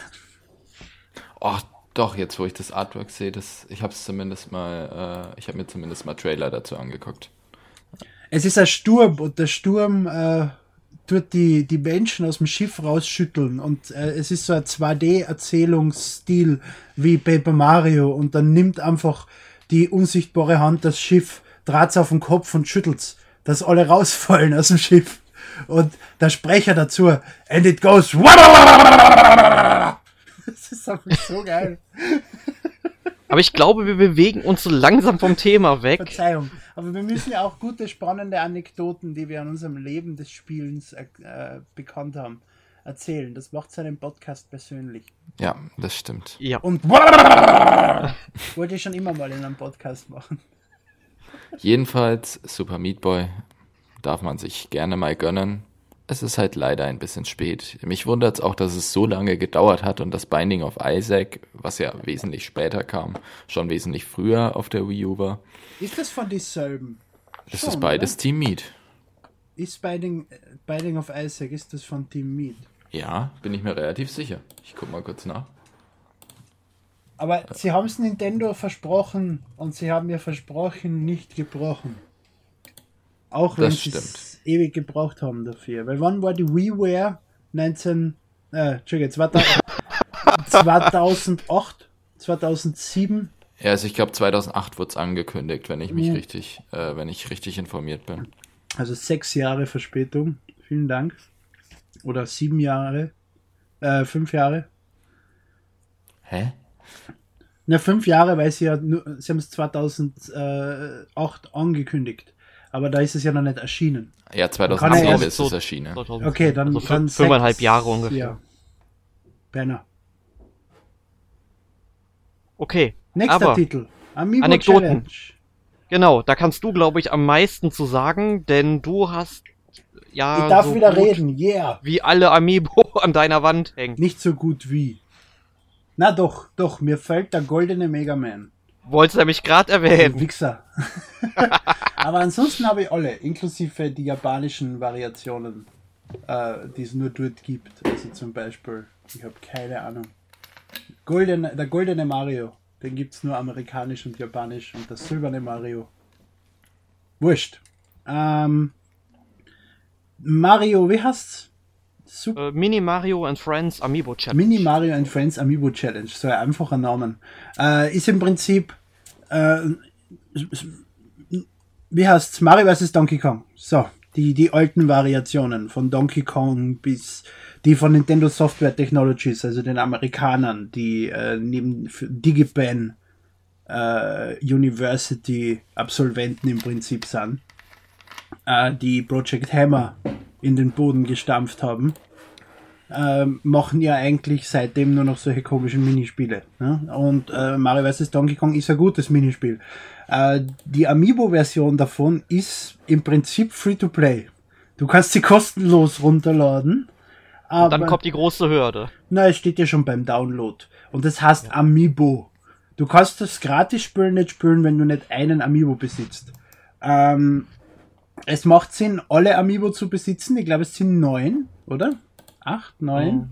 Oh, doch, jetzt wo ich das Artwork sehe, das, ich habe es zumindest mal, äh, ich habe mir zumindest mal Trailer dazu angeguckt. Es ist ein Sturm und der Sturm äh, tut die, die Menschen aus dem Schiff rausschütteln und äh, es ist so ein 2D-Erzählungsstil wie Paper Mario und dann nimmt einfach die unsichtbare Hand das Schiff, draht's auf den Kopf und schüttelt's, dass alle rausfallen aus dem Schiff. Und der Sprecher dazu, and it goes. Das ist einfach so geil. Aber ich glaube, wir bewegen uns so langsam vom Thema weg. Verzeihung. Aber wir müssen ja auch gute, spannende Anekdoten, die wir an unserem Leben des Spielens äh, äh, bekannt haben, erzählen. Das macht seinen Podcast persönlich. Ja, das stimmt. Ja. Und wollte ich schon immer mal in einem Podcast machen. Jedenfalls, Super Meat Boy darf man sich gerne mal gönnen. Es ist halt leider ein bisschen spät. Mich wundert es auch, dass es so lange gedauert hat und das Binding of Isaac, was ja wesentlich später kam, schon wesentlich früher auf der Wii U war. Ist das von dieselben? Das Schon, ist beides oder? Team Meat. Ist Binding, Binding of Isaac, ist das von Team Meat? Ja, bin ich mir relativ sicher. Ich guck mal kurz nach. Aber sie haben es Nintendo versprochen und sie haben mir versprochen, nicht gebrochen. Auch wenn Das stimmt. Ewig gebraucht haben dafür. Weil wann war die WiiWare? 19, äh, Entschuldige, 2000, 2008, 2007? Ja, also ich glaube 2008 wurde es angekündigt, wenn ich mich Ja. richtig, äh, wenn ich richtig informiert bin. Also sechs Jahre Verspätung. Vielen Dank. Oder sieben Jahre. Äh, fünf Jahre. Hä? Na, fünf Jahre, weil sie ja nur, sie haben es 2008 angekündigt. Aber da ist es ja noch nicht erschienen. Ja, Kann er 2010 erst ist so- es erschienen. 2000. Okay, dann, Also dann fünfeinhalb sechs- Jahre ungefähr. Ja. Benner. Okay. Nächster aber Titel. Amiibo Anekdoten. Challenge. genau, da kannst du, glaube ich, am meisten zu sagen, denn du hast ja Ich darf so wieder gut reden, yeah. wie alle Amiibo an deiner Wand hängen. Nicht so gut wie. Na doch, doch, mir fällt der goldene Mega Man. Wolltest du nämlich gerade erwähnen. Wichser. Aber ansonsten habe ich alle, inklusive die japanischen Variationen, äh, die es nur dort gibt. Also zum Beispiel, ich habe keine Ahnung. Goldene, der goldene Mario, den gibt es nur amerikanisch und japanisch und der silberne Mario. Wurscht. Ähm, Mario, wie heißt's? Super. Äh, Mini Mario and Friends Amiibo Challenge. Mini Mario and Friends Amiibo Challenge, so ein einfacher Name. Äh, ist im Prinzip, äh, wie heißt's? Mario vs. Donkey Kong. So, Die, die alten Variationen von Donkey Kong bis die von Nintendo Software Technologies, also den Amerikanern, die äh, neben Digipen äh, University Absolventen im Prinzip sind, äh, die Project Hammer in den Boden gestampft haben, äh, machen ja eigentlich seitdem nur noch solche komischen Minispiele. Ne? Und äh, Mario vs. Donkey Kong ist ein gutes Minispiel. Äh, die Amiibo-Version davon ist im Prinzip Free-to-Play. Du kannst sie kostenlos runterladen. Aber, dann kommt die große Hürde. Na, es steht ja schon beim Download. Und das heißt ja. Amiibo. Du kannst das gratis spielen, nicht spielen, wenn du nicht einen Amiibo besitzt. Ähm, es macht Sinn, alle Amiibo zu besitzen. Ich glaube, es sind neun, oder? Acht, neun?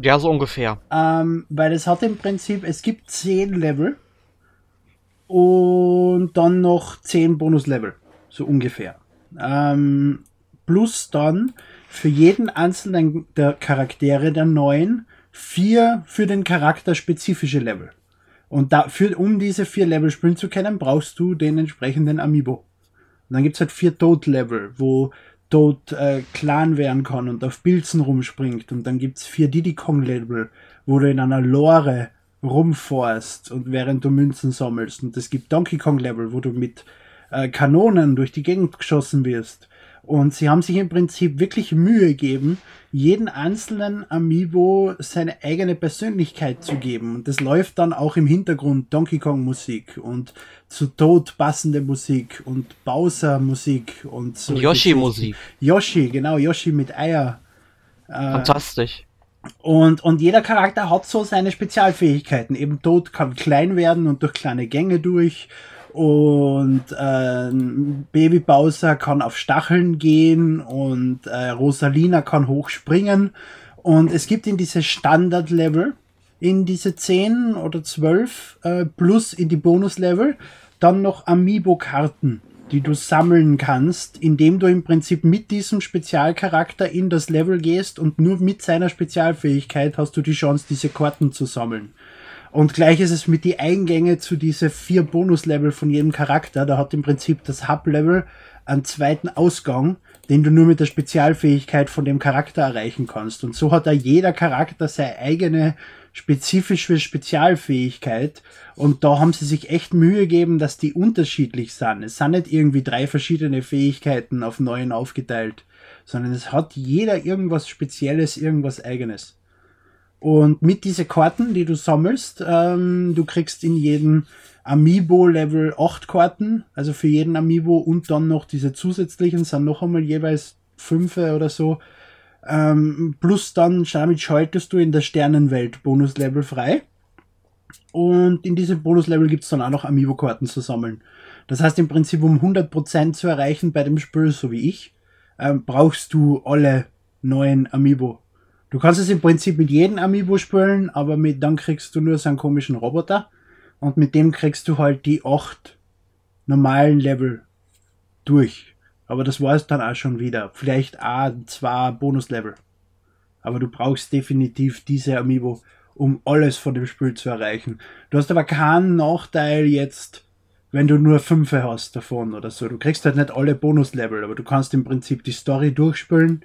Ja, so ungefähr. Ähm, weil es hat im Prinzip, es gibt zehn Level und dann noch zehn Bonuslevel, so ungefähr. Ähm, plus dann für jeden einzelnen der Charaktere der neuen vier für den Charakter spezifische Level. Und dafür, um diese vier Level spielen zu können, brauchst du den entsprechenden Amiibo. Und dann gibt's halt vier Toad-Level, wo Toad äh, Clan werden kann und auf Pilzen rumspringt. Und dann gibt's vier Diddy Kong-Level, wo du in einer Lore rumforst und während du Münzen sammelst. Und es gibt Donkey Kong-Level, wo du mit äh, Kanonen durch die Gegend geschossen wirst. Und sie haben sich im Prinzip wirklich Mühe gegeben, jeden einzelnen Amiibo seine eigene Persönlichkeit zu geben. Und das läuft dann auch im Hintergrund Donkey Kong Musik und zu Tod passende Musik und Bowser Musik und so. Yoshi Musik. Yoshi, genau, Yoshi mit Eier. Äh, Fantastisch. Und, und jeder Charakter hat so seine Spezialfähigkeiten. Eben Tod kann klein werden und durch kleine Gänge durch. Und äh, Baby Bowser kann auf Stacheln gehen und äh, Rosalina kann hochspringen und es gibt in diese Standard-Level, in diese 10 oder 12 äh, plus in die Bonus-Level dann noch Amiibo-Karten, die du sammeln kannst, indem du im Prinzip mit diesem Spezialcharakter in das Level gehst und nur mit seiner Spezialfähigkeit hast du die Chance, diese Karten zu sammeln. Und gleich ist es mit die Eingänge zu diese vier Bonuslevel von jedem Charakter. Da hat im Prinzip das Hub-Level einen zweiten Ausgang, den du nur mit der Spezialfähigkeit von dem Charakter erreichen kannst. Und so hat da jeder Charakter seine eigene spezifische Spezialfähigkeit. Und da haben sie sich echt Mühe gegeben, dass die unterschiedlich sind. Es sind nicht irgendwie drei verschiedene Fähigkeiten auf neuen aufgeteilt, sondern es hat jeder irgendwas Spezielles, irgendwas Eigenes. Und mit diesen Karten, die du sammelst, ähm, du kriegst in jedem Amiibo Level 8 Karten, also für jeden Amiibo und dann noch diese zusätzlichen sind noch einmal jeweils 5 oder so. Ähm, plus dann, damit schaltest du in der Sternenwelt Bonuslevel frei. Und in diesem Bonuslevel gibt es dann auch noch Amiibo-Karten zu sammeln. Das heißt im Prinzip, um 100% zu erreichen bei dem Spiel, so wie ich, ähm, brauchst du alle neuen Amiibo. Du kannst es im Prinzip mit jedem Amiibo spielen, aber mit, dann kriegst du nur so einen komischen Roboter und mit dem kriegst du halt die acht normalen Level durch. Aber das war es dann auch schon wieder. Vielleicht auch zwei Bonuslevel. Aber du brauchst definitiv diese Amiibo, um alles von dem Spiel zu erreichen. Du hast aber keinen Nachteil jetzt, wenn du nur fünf hast davon oder so. Du kriegst halt nicht alle Bonuslevel, aber du kannst im Prinzip die Story durchspielen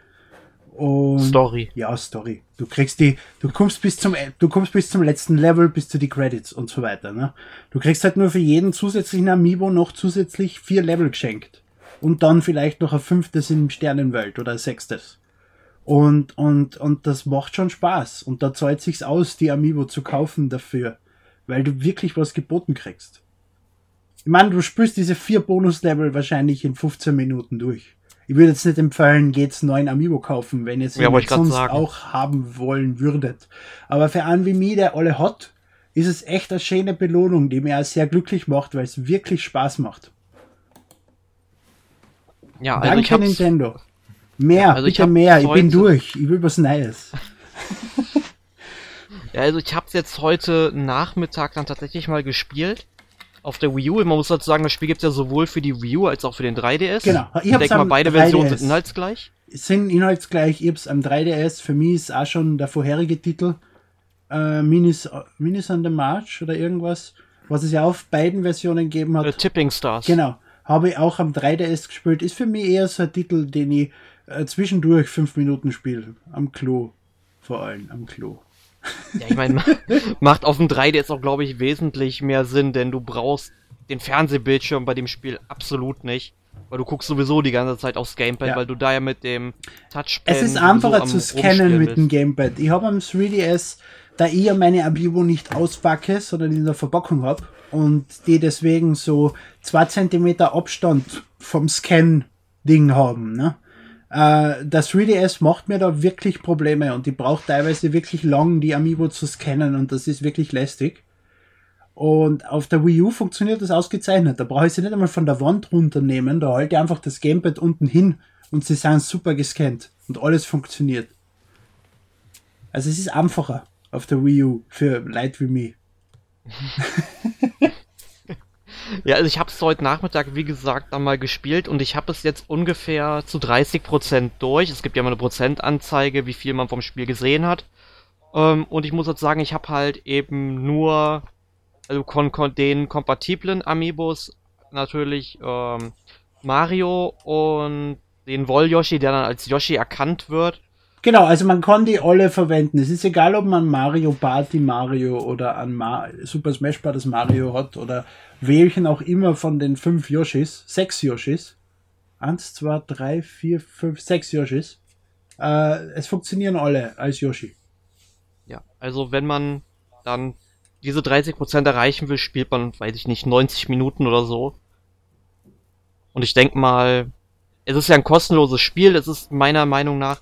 und Story. Ja, Story. Du kriegst die, du kommst bis zum, du kommst bis zum letzten Level, bis zu die Credits und so weiter. Ne? Du kriegst halt nur für jeden zusätzlichen Amiibo noch zusätzlich vier Level geschenkt. Und dann vielleicht noch ein fünftes in Sternenwelt oder ein sechstes. Und, und, und das macht schon Spaß. Und da zahlt sich's aus, die Amiibo zu kaufen dafür. Weil du wirklich was geboten kriegst. Ich meine, du spürst diese vier Bonuslevel wahrscheinlich in 15 Minuten durch ich würde jetzt nicht empfehlen, geht's neuen Amiibo kaufen, wenn ihr es ja, sonst auch haben wollen würdet. Aber für einen wie mich, der alle hat, ist es echt eine schöne Belohnung, die mir auch sehr glücklich macht, weil es wirklich Spaß macht. Ja, also Danke Nintendo. Mehr, also bitte mehr, ich bin durch, ich will was Neues. ja, also ich hab's jetzt heute Nachmittag dann tatsächlich mal gespielt auf der Wii U. Man muss dazu sagen, das Spiel gibt es ja sowohl für die Wii U als auch für den 3DS. Genau. Ich, ich denke mal, beide 3DS. Versionen sind inhaltsgleich. Sind inhaltsgleich. Ich hab's am 3DS. Für mich ist auch schon der vorherige Titel äh, Minis, Minis on the March oder irgendwas, was es ja auf beiden Versionen gegeben hat. Uh, Tipping Stars. Genau. Habe ich auch am 3DS gespielt. Ist für mich eher so ein Titel, den ich äh, zwischendurch fünf Minuten spiele. Am Klo. Vor allem am Klo. Ja, ich meine, macht auf dem 3DS auch, glaube ich, wesentlich mehr Sinn, denn du brauchst den Fernsehbildschirm bei dem Spiel absolut nicht. Weil du guckst sowieso die ganze Zeit aufs Gamepad, Ja. weil du da ja mit dem Touchpad. Es ist einfacher zu scannen mit dem Gamepad. Ich habe am 3DS, da ich ja meine Amiibo nicht auspacke, sondern in der Verpackung habe und die deswegen so 2 cm Abstand vom Scan-Ding haben. Ne? Äh, das 3DS macht mir da wirklich Probleme und ich brauche teilweise wirklich lang, die Amiibo zu scannen und das ist wirklich lästig. Und auf der Wii U funktioniert das ausgezeichnet. Da brauche ich sie nicht einmal von der Wand runternehmen. Da halte ich einfach das Gamepad unten hin und sie sind super gescannt. Und alles funktioniert. Also es ist einfacher auf der Wii U für Leute wie mich. Ja, also ich habe es heute Nachmittag, wie gesagt, dann mal gespielt und ich habe es jetzt ungefähr zu 30% durch. Es gibt ja mal eine Prozentanzeige, wie viel man vom Spiel gesehen hat. Ähm, und ich muss jetzt sagen, ich habe halt eben nur also kon kon den kompatiblen Amiibos natürlich ähm, Mario und den Woll-Yoshi, der dann als Yoshi erkannt wird. Genau, also man kann die alle verwenden. Es ist egal, ob man Mario Party Mario oder an Ma Super Smash Bros. Mario hat oder welchen auch immer von den fünf Yoshis, sechs Yoshis. Eins, zwei, drei, vier, fünf, sechs Yoshis. Äh, es funktionieren alle als Yoshi. Ja, also wenn man dann diese 30% erreichen will, spielt man, weiß ich nicht, 90 Minuten oder so. Und ich denke mal, es ist ja ein kostenloses Spiel, es ist meiner Meinung nach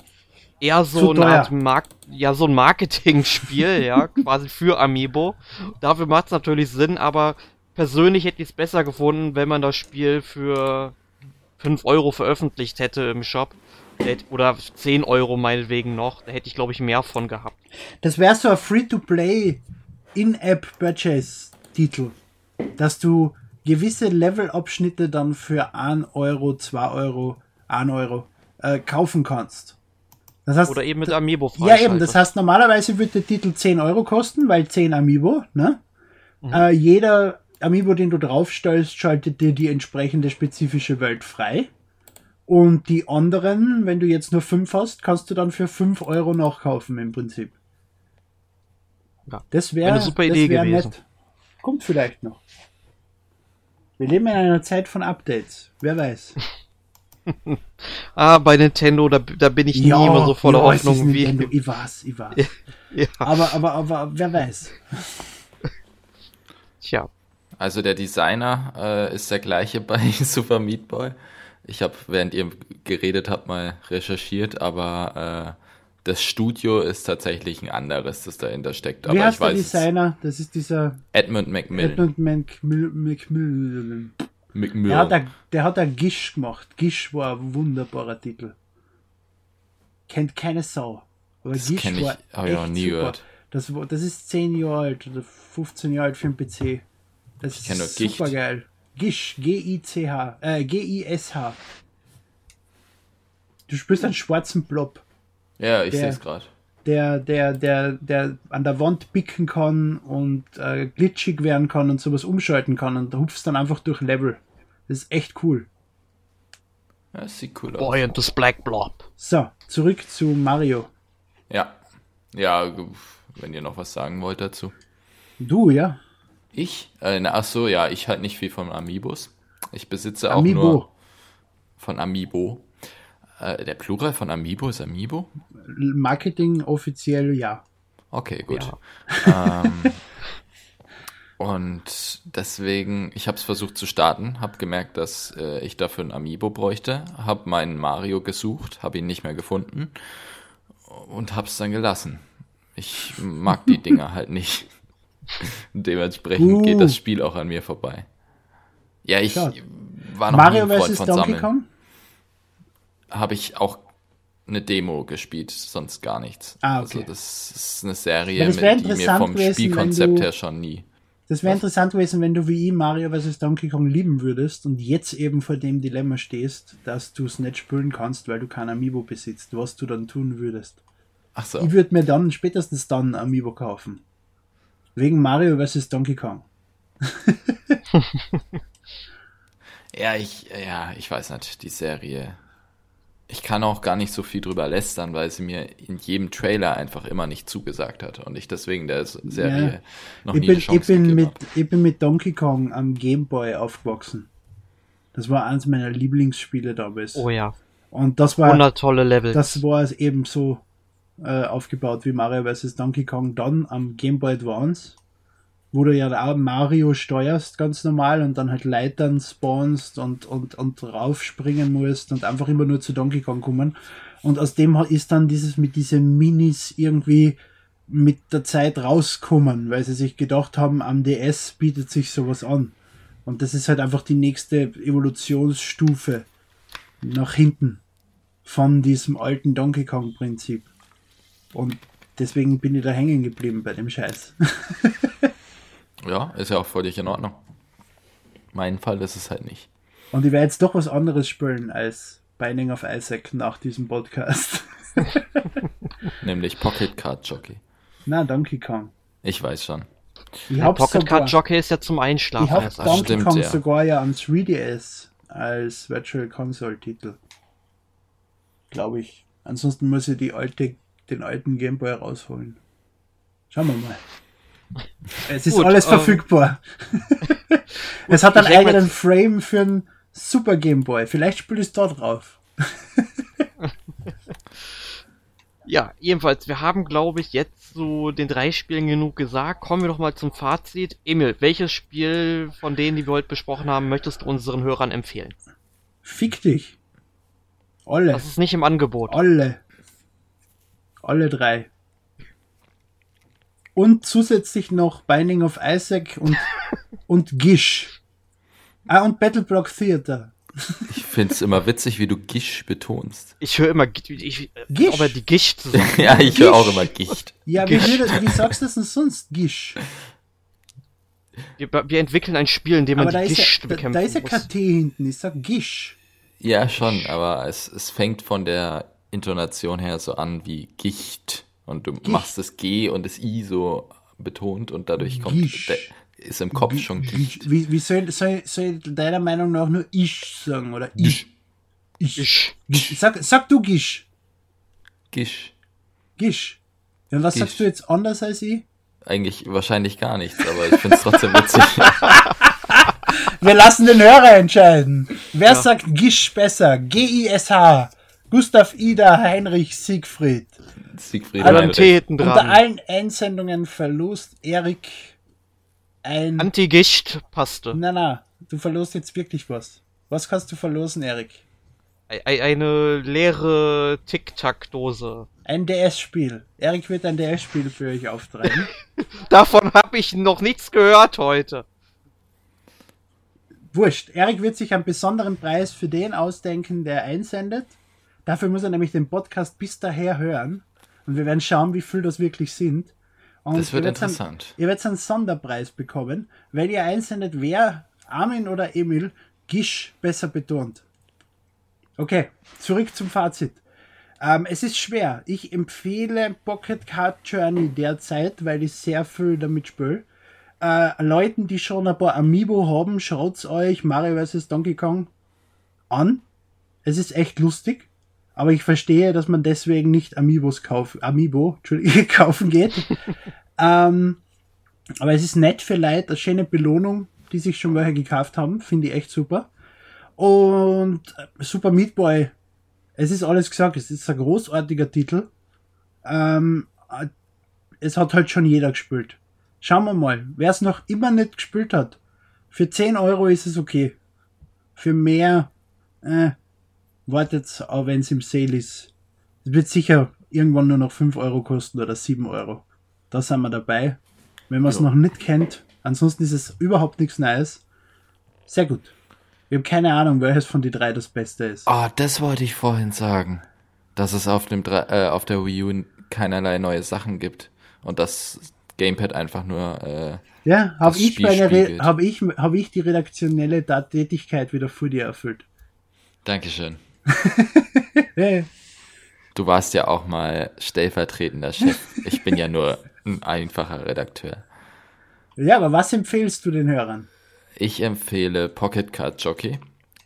eher so eine. Art Mark ja, so ein Marketing-Spiel, ja, quasi für Amiibo. Dafür macht es natürlich Sinn, aber persönlich hätte ich es besser gefunden, wenn man das Spiel für 5 Euro veröffentlicht hätte im Shop. Oder 10 Euro meinetwegen noch. Da hätte ich, glaube ich, mehr von gehabt. Das wäre so ein Free-to-Play In-App-Purchase-Titel, dass du gewisse Levelabschnitte dann für 1 Euro, 2 Euro, 1 Euro äh, kaufen kannst. Das heißt, Oder eben mit Amiibo ja eben, das heißt normalerweise würde der Titel 10 Euro kosten, weil 10 Amiibo, ne? Äh, jeder Amiibo, den du draufstellst, schaltet dir die entsprechende spezifische Welt frei. Und die anderen, wenn du jetzt nur 5 hast, kannst du dann für 5 Euro nachkaufen im Prinzip. Ja. Das wäre Wäre eine super Idee wär gewesen. nett. Kommt vielleicht noch. Wir leben in einer Zeit von Updates. Wer weiß. Ah, bei Nintendo, da, da bin ich nie immer so voller ja, es ist Hoffnung wie. Nintendo. Ich weiß, ich weiß. Ja, Aber, aber, aber, wer weiß. tja. Also der Designer äh, ist der gleiche bei Super Meat Boy. Ich habe, während ihr geredet habt, mal recherchiert, aber äh, das Studio ist tatsächlich ein anderes, das dahinter steckt. Aber heißt ich der weiß es. Designer? Das ist dieser Edmund McMillan. Edmund Macmillan. Der McMillan. hat, ein, der hat ein Gish gemacht. Gish war ein wunderbarer Titel. Kennt keine Sau. Aber Das Gish kenn ich- war ich echt nie super. gehört. Das, war- das ist 10 Jahre alt oder 15 Jahre alt für den PC. Das nur ist Gicht. super geil. Gish, G-I-C-H, äh, G-I-S-H. Du spürst einen schwarzen Blob. ja, ich sehe es gerade. der, der, der, der an der Wand bicken kann und äh, glitschig werden kann und sowas umschalten kann und du hupfst dann einfach durch Level. Das ist echt cool. Ja, es sieht cool aus. Boy and the Black Blob. So, zurück zu Mario. Ja. Ja, wenn ihr noch was sagen wollt dazu. Du, ja? Ich? Äh, na, ach so, ja, ich halt nicht viel von Amiibos. Ich besitze auch Amiibo. nur von Amiibo. Äh, der Plural von Amiibo ist Amiibo? Marketing offiziell ja. Okay, gut. Ja. Ähm, und deswegen, ich habe es versucht zu starten, habe gemerkt, dass äh, ich dafür ein Amiibo bräuchte, habe meinen Mario gesucht, habe ihn nicht mehr gefunden und habe es dann gelassen. Ich mag die Dinger halt nicht. Dementsprechend Uh. geht das Spiel auch an mir vorbei. Ja, ich Schade. war noch Mario nie ein Freund von Donkey Sammeln. Kong? Habe ich auch eine Demo gespielt, sonst gar nichts. Ah, okay. Also das ist eine Serie, Ja, mit, die mir vom gewesen, Spielkonzept her schon nie. Das wäre interessant gewesen, wenn du wie ich Mario vs. Donkey Kong lieben würdest und jetzt eben vor dem Dilemma stehst, dass du es nicht spielen kannst, weil du kein Amiibo besitzt, was du dann tun würdest. Ach so. Ich würde mir dann spätestens dann ein Amiibo kaufen. Wegen Mario vs. Donkey Kong. Ja, ich, ja, ich weiß nicht, die Serie. Ich kann auch gar nicht so viel drüber lästern, weil sie mir in jedem Trailer einfach immer nicht zugesagt hat und ich deswegen der Serie Ja. noch Ich nie bin, eine Chance ich, bin gegeben mit, ich bin mit Donkey Kong am Game Boy aufgewachsen. Das war eins meiner Lieblingsspiele damals. Oh ja, Und das war, wundertolle Level. das war es eben so äh, aufgebaut wie Mario vs. Donkey Kong dann am Game Boy Advance, wo du ja auch Mario steuerst ganz normal und dann halt Leitern spawnst und, und, und raufspringen musst und einfach immer nur zu Donkey Kong kommen. Und aus dem ist dann dieses mit diesen Minis irgendwie mit der Zeit rauskommen, weil sie sich gedacht haben, am DS bietet sich sowas an. Und das ist halt einfach die nächste Evolutionsstufe nach hinten von diesem alten Donkey Kong Prinzip. Und deswegen bin ich da hängen geblieben bei dem Scheiß. Ja, ist ja auch völlig in Ordnung. Mein Fall ist es halt nicht. Und ich werde jetzt doch was anderes spielen als Binding of Isaac nach diesem Podcast. Nämlich Pocket Card Jockey. Na, Donkey Kong. Ich weiß schon. Ich hab's Pocket Card sogar, Jockey ist ja zum Einschlafen. ich hab erst. Donkey stimmt, Kong ja. sogar ja am 3DS als Virtual Console Titel. Glaube ich. Ansonsten muss ich die alte, den alten Game Boy rausholen. Schauen wir mal. Es ist Gut, alles ähm, verfügbar. es hat einen eigenen Frame für einen Super Game Boy. Vielleicht spiele ich es da drauf. Ja, jedenfalls, wir haben, glaube ich, jetzt so den drei Spielen genug gesagt. Kommen wir doch mal zum Fazit. Emil, welches Spiel von denen, die wir heute besprochen haben, möchtest du unseren Hörern empfehlen? Fick dich. Alle. Das ist nicht im Angebot. Alle. Alle drei. Und zusätzlich noch Binding of Isaac und, und Gish. Ah, und Battleblock Theater. Ich find's immer witzig, wie du Gish betonst. Ich höre immer, ich, Gish. aber die sagen. ja, ich höre auch immer Gicht. Ja, wie, Gish. würde, wie sagst du das denn sonst? Gish. Wir, wir entwickeln ein Spiel, in dem man Aber da die ist, Gischt ja, da, bekämpfen da ist ja muss. kein T hinten. Ich sag Gish. Ja, schon, aber es, es fängt von der Intonation her so an wie Gicht. Und du machst das G und das I so betont und dadurch kommt, der, ist im Kopf schon Gicht. Wie, wie soll, soll, soll ich deiner Meinung nach nur Ich sagen? Oder Ich? Ich. Gisch. Gish. Sag, sag du Gish. Gish. Gish. Ja, was Gish. sagst du jetzt anders als ich? Eigentlich wahrscheinlich gar nichts, aber ich find's trotzdem witzig. Wir lassen den Hörer entscheiden. Wer Ja. sagt Gisch besser? G-I-S-H. Gustav Ida Heinrich Siegfried. Siegfried Heinrich. T hinten Unter dran. allen Einsendungen verlost Erik ein. Anti-Gischt-Paste. na, na, du verlost jetzt wirklich was. Was kannst du verlosen, Erik? Ei- ei- Eine leere Tic-Tac-Dose. Ein DS-Spiel. Erik wird ein DS-Spiel für euch auftreiben. Davon habe ich noch nichts gehört heute. Wurscht. Erik wird sich einen besonderen Preis für den ausdenken, der einsendet. Dafür muss er nämlich den Podcast bis daher hören. Und wir werden schauen, wie viel das wirklich sind. Und Das wird ihr werdet einen- interessant. Ihr werdet einen Sonderpreis bekommen, weil ihr einsendet, wer Armin oder Emil Gisch besser betont. Okay, zurück zum Fazit. Ähm, es ist schwer. Ich empfehle Pocket Card Journey derzeit, weil ich sehr viel damit spiele. Äh, Leuten, die schon ein paar Amiibo haben, schaut euch Mario vs. Donkey Kong an. Es ist echt lustig. Aber ich verstehe, dass man deswegen nicht Amiibos kaufen, Amiibo, Entschuldigung, kaufen geht. ähm, aber es ist nett für Leute, eine schöne Belohnung, die sich schon welche gekauft haben. Finde ich echt super. Und äh, Super Meat Boy. Es ist alles gesagt, es ist ein großartiger Titel. Ähm, äh, es hat halt schon jeder gespielt. Schauen wir mal, wer es noch immer nicht gespielt hat. Für 10 Euro ist es okay. Für mehr, äh, wartet, auch wenn es im Sale ist. Es wird sicher irgendwann nur noch 5 Euro kosten oder 7 Euro. Da sind wir dabei. Wenn man es Ja. noch nicht kennt, ansonsten ist es überhaupt nichts Neues. Sehr gut. Ich habe keine Ahnung, welches von die drei das Beste ist. Ah, das wollte ich vorhin sagen. Dass es auf, dem, äh, auf der Wii U keinerlei neue Sachen gibt. Und das Gamepad einfach nur, äh, Ja, habe ich, hab ich, hab ich die redaktionelle Da- Tätigkeit wieder vor dir erfüllt. Dankeschön. Du warst ja auch mal stellvertretender Chef. Ich bin ja nur ein einfacher Redakteur. Ja, aber was empfehlst du den Hörern? Ich empfehle Pocket Card Jockey.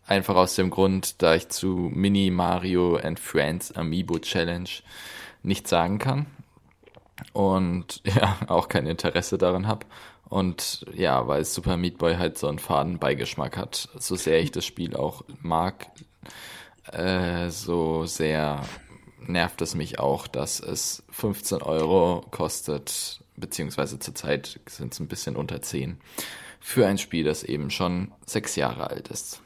Einfach aus dem Grund, da ich zu Mini Mario and Friends Amiibo Challenge nichts sagen kann. Und ja, auch kein Interesse daran habe. Und ja, weil Super Meat Boy halt so einen faden Beigeschmack hat, so sehr ich das Spiel auch mag, äh, so sehr nervt es mich auch, dass es 15 Euro kostet, beziehungsweise zurzeit sind es ein bisschen unter 10, für ein Spiel, das eben schon sechs Jahre alt ist.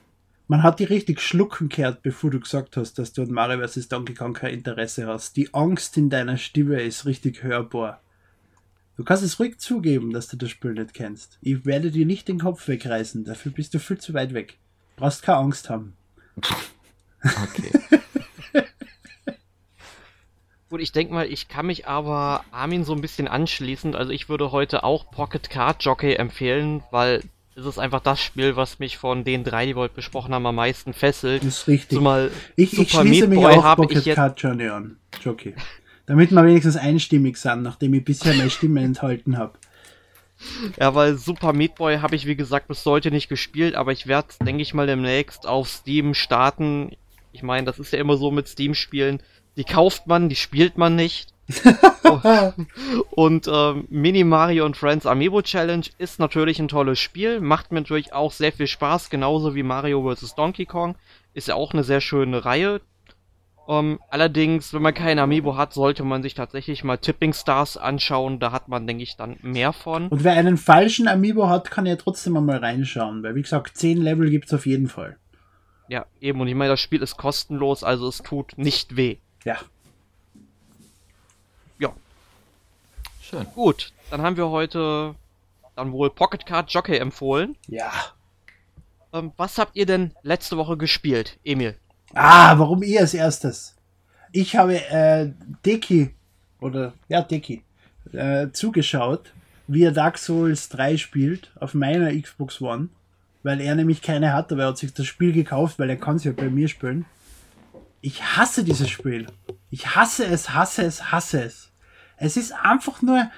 Man hat die richtig schlucken gehört, bevor du gesagt hast, dass du an Mario vs. Donkey Kong kein Interesse hast. Die Angst in deiner Stimme ist richtig hörbar. Du kannst es ruhig zugeben, dass du das Spiel nicht kennst. Ich werde dir nicht den Kopf wegreißen, dafür bist du viel zu weit weg. Brauchst keine Angst haben. Okay. Gut, ich denke mal, ich kann mich aber Armin so ein bisschen anschließen. Also ich würde heute auch Pocket Card Jockey empfehlen, weil es ist einfach das Spiel, was mich von den drei, die wir heute besprochen haben, am meisten fesselt. Das ist richtig. Zumal ich, ich schließe mich auch Pocket Card Journey an. Jockey. Damit wir wenigstens einstimmig sind, nachdem ich bisher meine Stimme enthalten habe. Ja, weil Super Meat Boy habe ich wie gesagt bis heute nicht gespielt, aber ich werde, denke ich mal, demnächst auf Steam starten. Ich meine, das ist ja immer so mit Steam-Spielen. Die kauft man, die spielt man nicht. und ähm, Mini Mario und Friends Amiibo Challenge ist natürlich ein tolles Spiel, macht mir natürlich auch sehr viel Spaß, genauso wie Mario vs. Donkey Kong. Ist ja auch eine sehr schöne Reihe. Um, ähm, allerdings, wenn man kein Amiibo hat, sollte man sich tatsächlich mal Tipping Stars anschauen. Da hat man, denke ich, dann mehr von. Und wer einen falschen Amiibo hat, kann ja trotzdem mal reinschauen, weil wie gesagt, 10 Level gibt es auf jeden Fall. Ja, eben. Und ich meine, das Spiel ist kostenlos, also es tut nicht weh. Ja. Ja. Schön. Gut, dann haben wir heute dann wohl Pocket Card Jockey empfohlen. Ja. Ähm, was habt ihr denn letzte Woche gespielt, Emil? Ah, warum ihr als erstes? Ich habe äh, Deki, oder ja, Deki, äh, zugeschaut, wie er Dark Souls 3 spielt auf meiner Xbox One, weil er nämlich keine hat, aber er hat sich das Spiel gekauft, weil er kann es ja bei mir spielen. Ich hasse dieses Spiel. Ich hasse es, hasse es, hasse es. Es ist einfach nur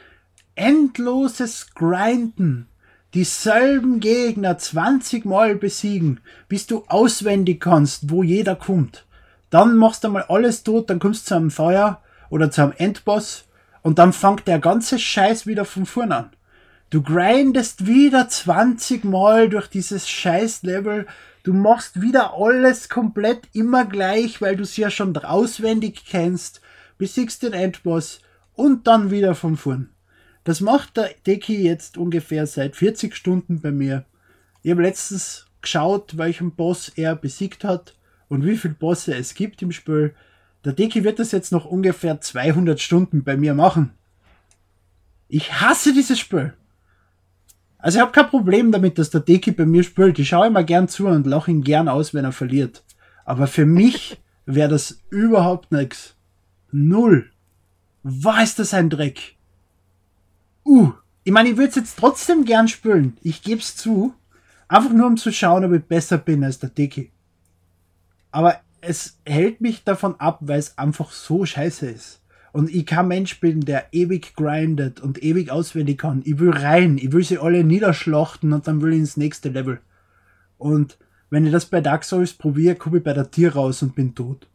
endloses Grinden dieselben Gegner 20 Mal besiegen, bis du auswendig kannst, wo jeder kommt. Dann machst du mal alles tot, dann kommst du zu einem Feuer oder zu einem Endboss und dann fängt der ganze Scheiß wieder von vorn an. Du grindest wieder 20 Mal durch dieses Scheiß-Level. Du machst wieder alles komplett immer gleich, weil du es ja schon auswendig kennst. Besiegst den Endboss und dann wieder von vorn. Das macht der Deki jetzt ungefähr seit 40 Stunden bei mir. Ich habe letztens geschaut, welchen Boss er besiegt hat und wie viele Bosse es gibt im Spiel. Der Deki wird das jetzt noch ungefähr 200 Stunden bei mir machen. Ich hasse dieses Spiel. Also ich habe kein Problem damit, dass der Deki bei mir spielt. Ich schaue immer gern zu und lache ihn gern aus, wenn er verliert. Aber für mich wäre das überhaupt nichts. Null. Was ist das ein Dreck? Uh, ich meine, ich würde es jetzt trotzdem gern spülen. Ich gebe es zu. Einfach nur um zu schauen, ob ich besser bin als der Dicke. Aber es hält mich davon ab, weil es einfach so scheiße ist. Und ich kann Mensch bin, der ewig grindet und ewig auswendig kann. Ich will rein, ich will sie alle niederschlachten und dann will ich ins nächste Level. Und wenn ich das bei Dark Souls probiere, komme ich bei der Tier raus und bin tot.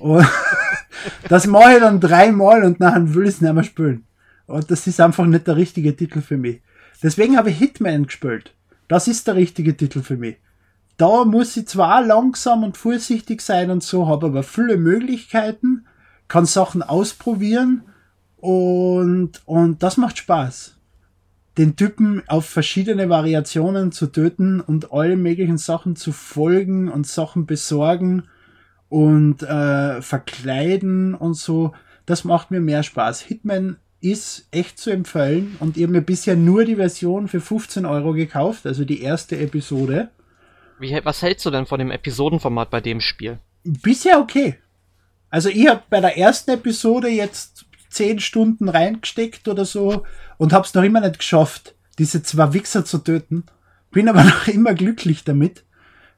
Und das mache ich dann dreimal und nachher will ich es nicht mehr spielen. Und das ist einfach nicht der richtige Titel für mich. Deswegen habe ich Hitman gespielt. Das ist der richtige Titel für mich. Da muss ich zwar langsam und vorsichtig sein und so, habe aber viele Möglichkeiten, kann Sachen ausprobieren und, und das macht Spaß. Den Typen auf verschiedene Variationen zu töten und alle möglichen Sachen zu folgen und Sachen besorgen und äh, verkleiden und so, das macht mir mehr Spaß. Hitman ist echt zu empfehlen und ich habe mir bisher nur die Version für 15 Euro gekauft, also die erste Episode. Wie, was hältst du denn von dem Episodenformat bei dem Spiel? Bisher okay. Also ich habe bei der ersten Episode jetzt 10 Stunden reingesteckt oder so und habe es noch immer nicht geschafft, diese zwei Wichser zu töten. Bin aber noch immer glücklich damit,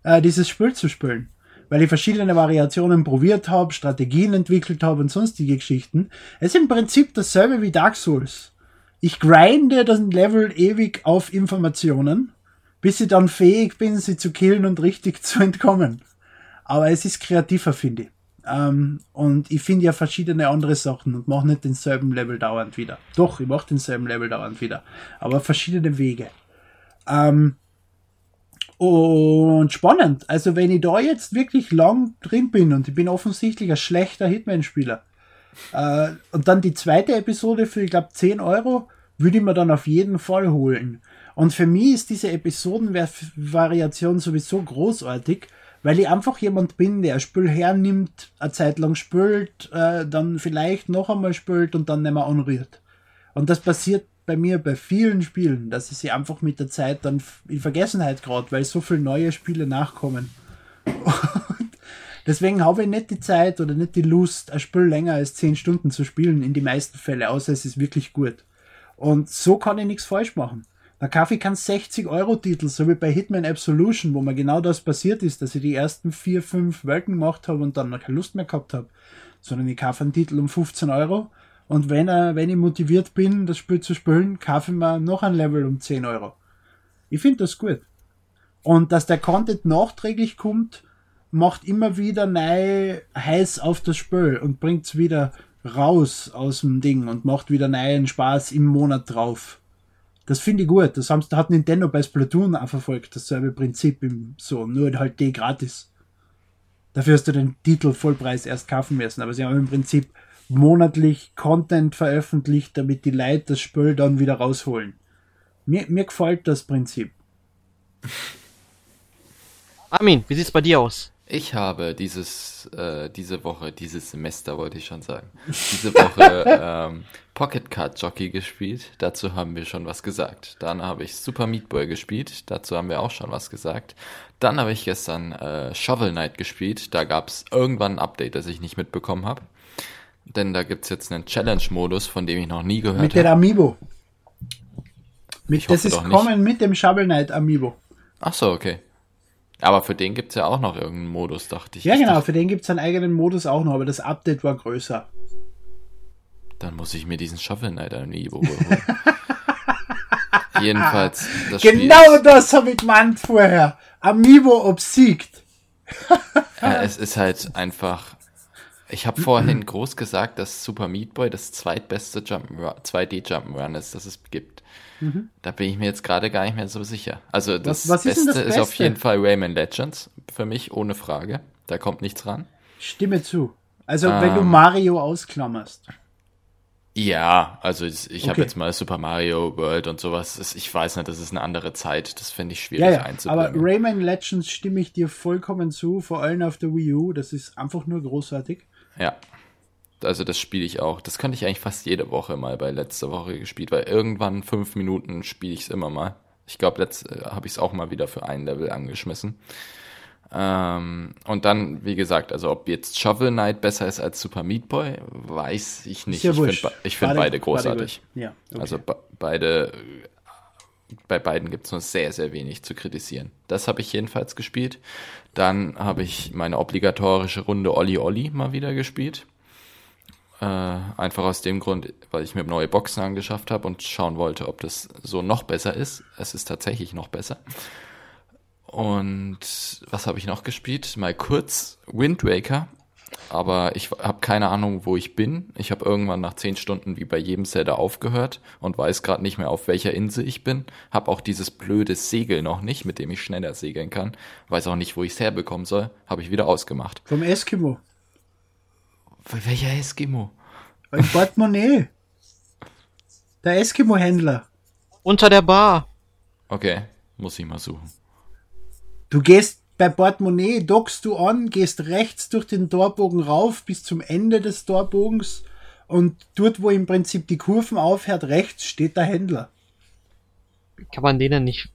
äh, dieses Spiel zu spielen weil ich verschiedene Variationen probiert habe, Strategien entwickelt habe und sonstige Geschichten. Es ist im Prinzip dasselbe wie Dark Souls. Ich grinde das Level ewig auf Informationen, bis ich dann fähig bin, sie zu killen und richtig zu entkommen. Aber es ist kreativer, finde ich. Ähm, und ich finde ja verschiedene andere Sachen und mache nicht denselben Level dauernd wieder. Doch, ich mache denselben Level dauernd wieder. Aber verschiedene Wege. Ähm, und spannend. Also wenn ich da jetzt wirklich lang drin bin und ich bin offensichtlich ein schlechter Hitman-Spieler äh, und dann die zweite Episode für, ich glaube, 10 Euro, würde ich mir dann auf jeden Fall holen. Und für mich ist diese Episodenvariation sowieso großartig, weil ich einfach jemand bin, der ein Spiel hernimmt, eine Zeit lang spült, äh, dann vielleicht noch einmal spült und dann nicht mehr anrührt. Und das passiert bei mir bei vielen Spielen, dass ich sie einfach mit der Zeit dann in Vergessenheit gerade, weil so viele neue Spiele nachkommen. Und deswegen habe ich nicht die Zeit oder nicht die Lust, ein Spiel länger als 10 Stunden zu spielen, in die meisten Fälle, außer es ist wirklich gut. Und so kann ich nichts falsch machen. Da kaufe ich keinen 60-Euro-Titel, so wie bei Hitman Absolution, wo mir genau das passiert ist, dass ich die ersten vier, fünf Welten gemacht habe und dann noch keine Lust mehr gehabt habe. Sondern ich kaufe einen Titel um 15 Euro und wenn, er, wenn ich motiviert bin, das Spiel zu spielen, kaufe ich mir noch ein Level um 10 Euro. Ich finde das gut. Und dass der Content nachträglich kommt, macht immer wieder neu heiß auf das Spiel und bringt es wieder raus aus dem Ding und macht wieder neuen Spaß im Monat drauf. Das finde ich gut. Das hat Nintendo bei Splatoon auch verfolgt, dasselbe Prinzip im so, nur halt die gratis. Dafür hast du den Titel Vollpreis erst kaufen müssen, aber sie haben im Prinzip monatlich Content veröffentlicht, damit die Leute das Spiel dann wieder rausholen. Mir, mir gefällt das Prinzip. Armin, wie sieht's bei dir aus? Ich habe dieses, äh, diese Woche, dieses Semester wollte ich schon sagen, diese Woche ähm, Pocket Card Jockey gespielt. Dazu haben wir schon was gesagt. Dann habe ich Super Meat Boy gespielt. Dazu haben wir auch schon was gesagt. Dann habe ich gestern äh, Shovel Knight gespielt. Da gab es irgendwann ein Update, das ich nicht mitbekommen habe. Denn da gibt es jetzt einen Challenge-Modus, von dem ich noch nie gehört habe. Mit der Amiibo. Mit, das ist kommen mit dem Shovel Knight Amiibo. Ach so, okay. Aber für den gibt es ja auch noch irgendeinen Modus, dachte ich. Ja, ich genau, dachte, für den gibt es einen eigenen Modus auch noch, aber das Update war größer. Dann muss ich mir diesen Shovel Knight Amiibo holen. Jedenfalls, das Genau das habe ich gemeint vorher. Amiibo obsiegt. ja, es ist halt einfach. Ich habe vorhin groß gesagt, dass Super Meat Boy das zweitbeste 2D Jump'n'Run ist, das es gibt. Mhm. Da bin ich mir jetzt gerade gar nicht mehr so sicher. Also das, was, was Beste, ist, das Beste ist auf jeden Fall Rayman Legends, für mich ohne Frage. Da kommt nichts ran. Stimme zu. Also ähm, wenn du ähm. Mario ausklammerst. Ja, also ich, ich okay. habe jetzt mal Super Mario World und sowas. Ich weiß nicht, das ist eine andere Zeit. Das finde ich schwierig ja, ja. einzubringen. Aber Rayman Legends stimme ich dir vollkommen zu, vor allem auf der Wii U. Das ist einfach nur großartig. Ja. Also das spiele ich auch. Das könnte ich eigentlich fast jede Woche mal bei letzter Woche gespielt, weil irgendwann fünf Minuten spiele ich es immer mal. Ich glaube, letzt äh, habe ich es auch mal wieder für ein Level angeschmissen. Ähm, und dann, wie gesagt, also ob jetzt Shovel Knight besser ist als Super Meat Boy, weiß ich nicht. Ja ich finde find beide großartig. Ja, okay. Also be beide, bei beiden gibt es nur sehr, sehr wenig zu kritisieren. Das habe ich jedenfalls gespielt. Dann habe ich meine obligatorische Runde Olli Olli mal wieder gespielt. Äh, einfach aus dem Grund, weil ich mir neue Boxen angeschafft habe und schauen wollte, ob das so noch besser ist. Es ist tatsächlich noch besser. Und was habe ich noch gespielt? Mal kurz Wind Waker. Aber ich habe keine Ahnung, wo ich bin. Ich habe irgendwann nach zehn Stunden wie bei jedem Zelda aufgehört und weiß gerade nicht mehr, auf welcher Insel ich bin. Hab auch dieses blöde Segel noch nicht, mit dem ich schneller segeln kann. Weiß auch nicht, wo ich es herbekommen soll. Habe ich wieder ausgemacht. Vom Eskimo. Welcher Eskimo? Ein Portemonnaie. Der Eskimo-Händler. Unter der Bar. Okay, muss ich mal suchen. Du gehst bei Portemonnaie, dockst du an, gehst rechts durch den Torbogen rauf bis zum Ende des Torbogens und dort, wo im Prinzip die Kurven aufhört, rechts steht der Händler. Kann man denen nicht,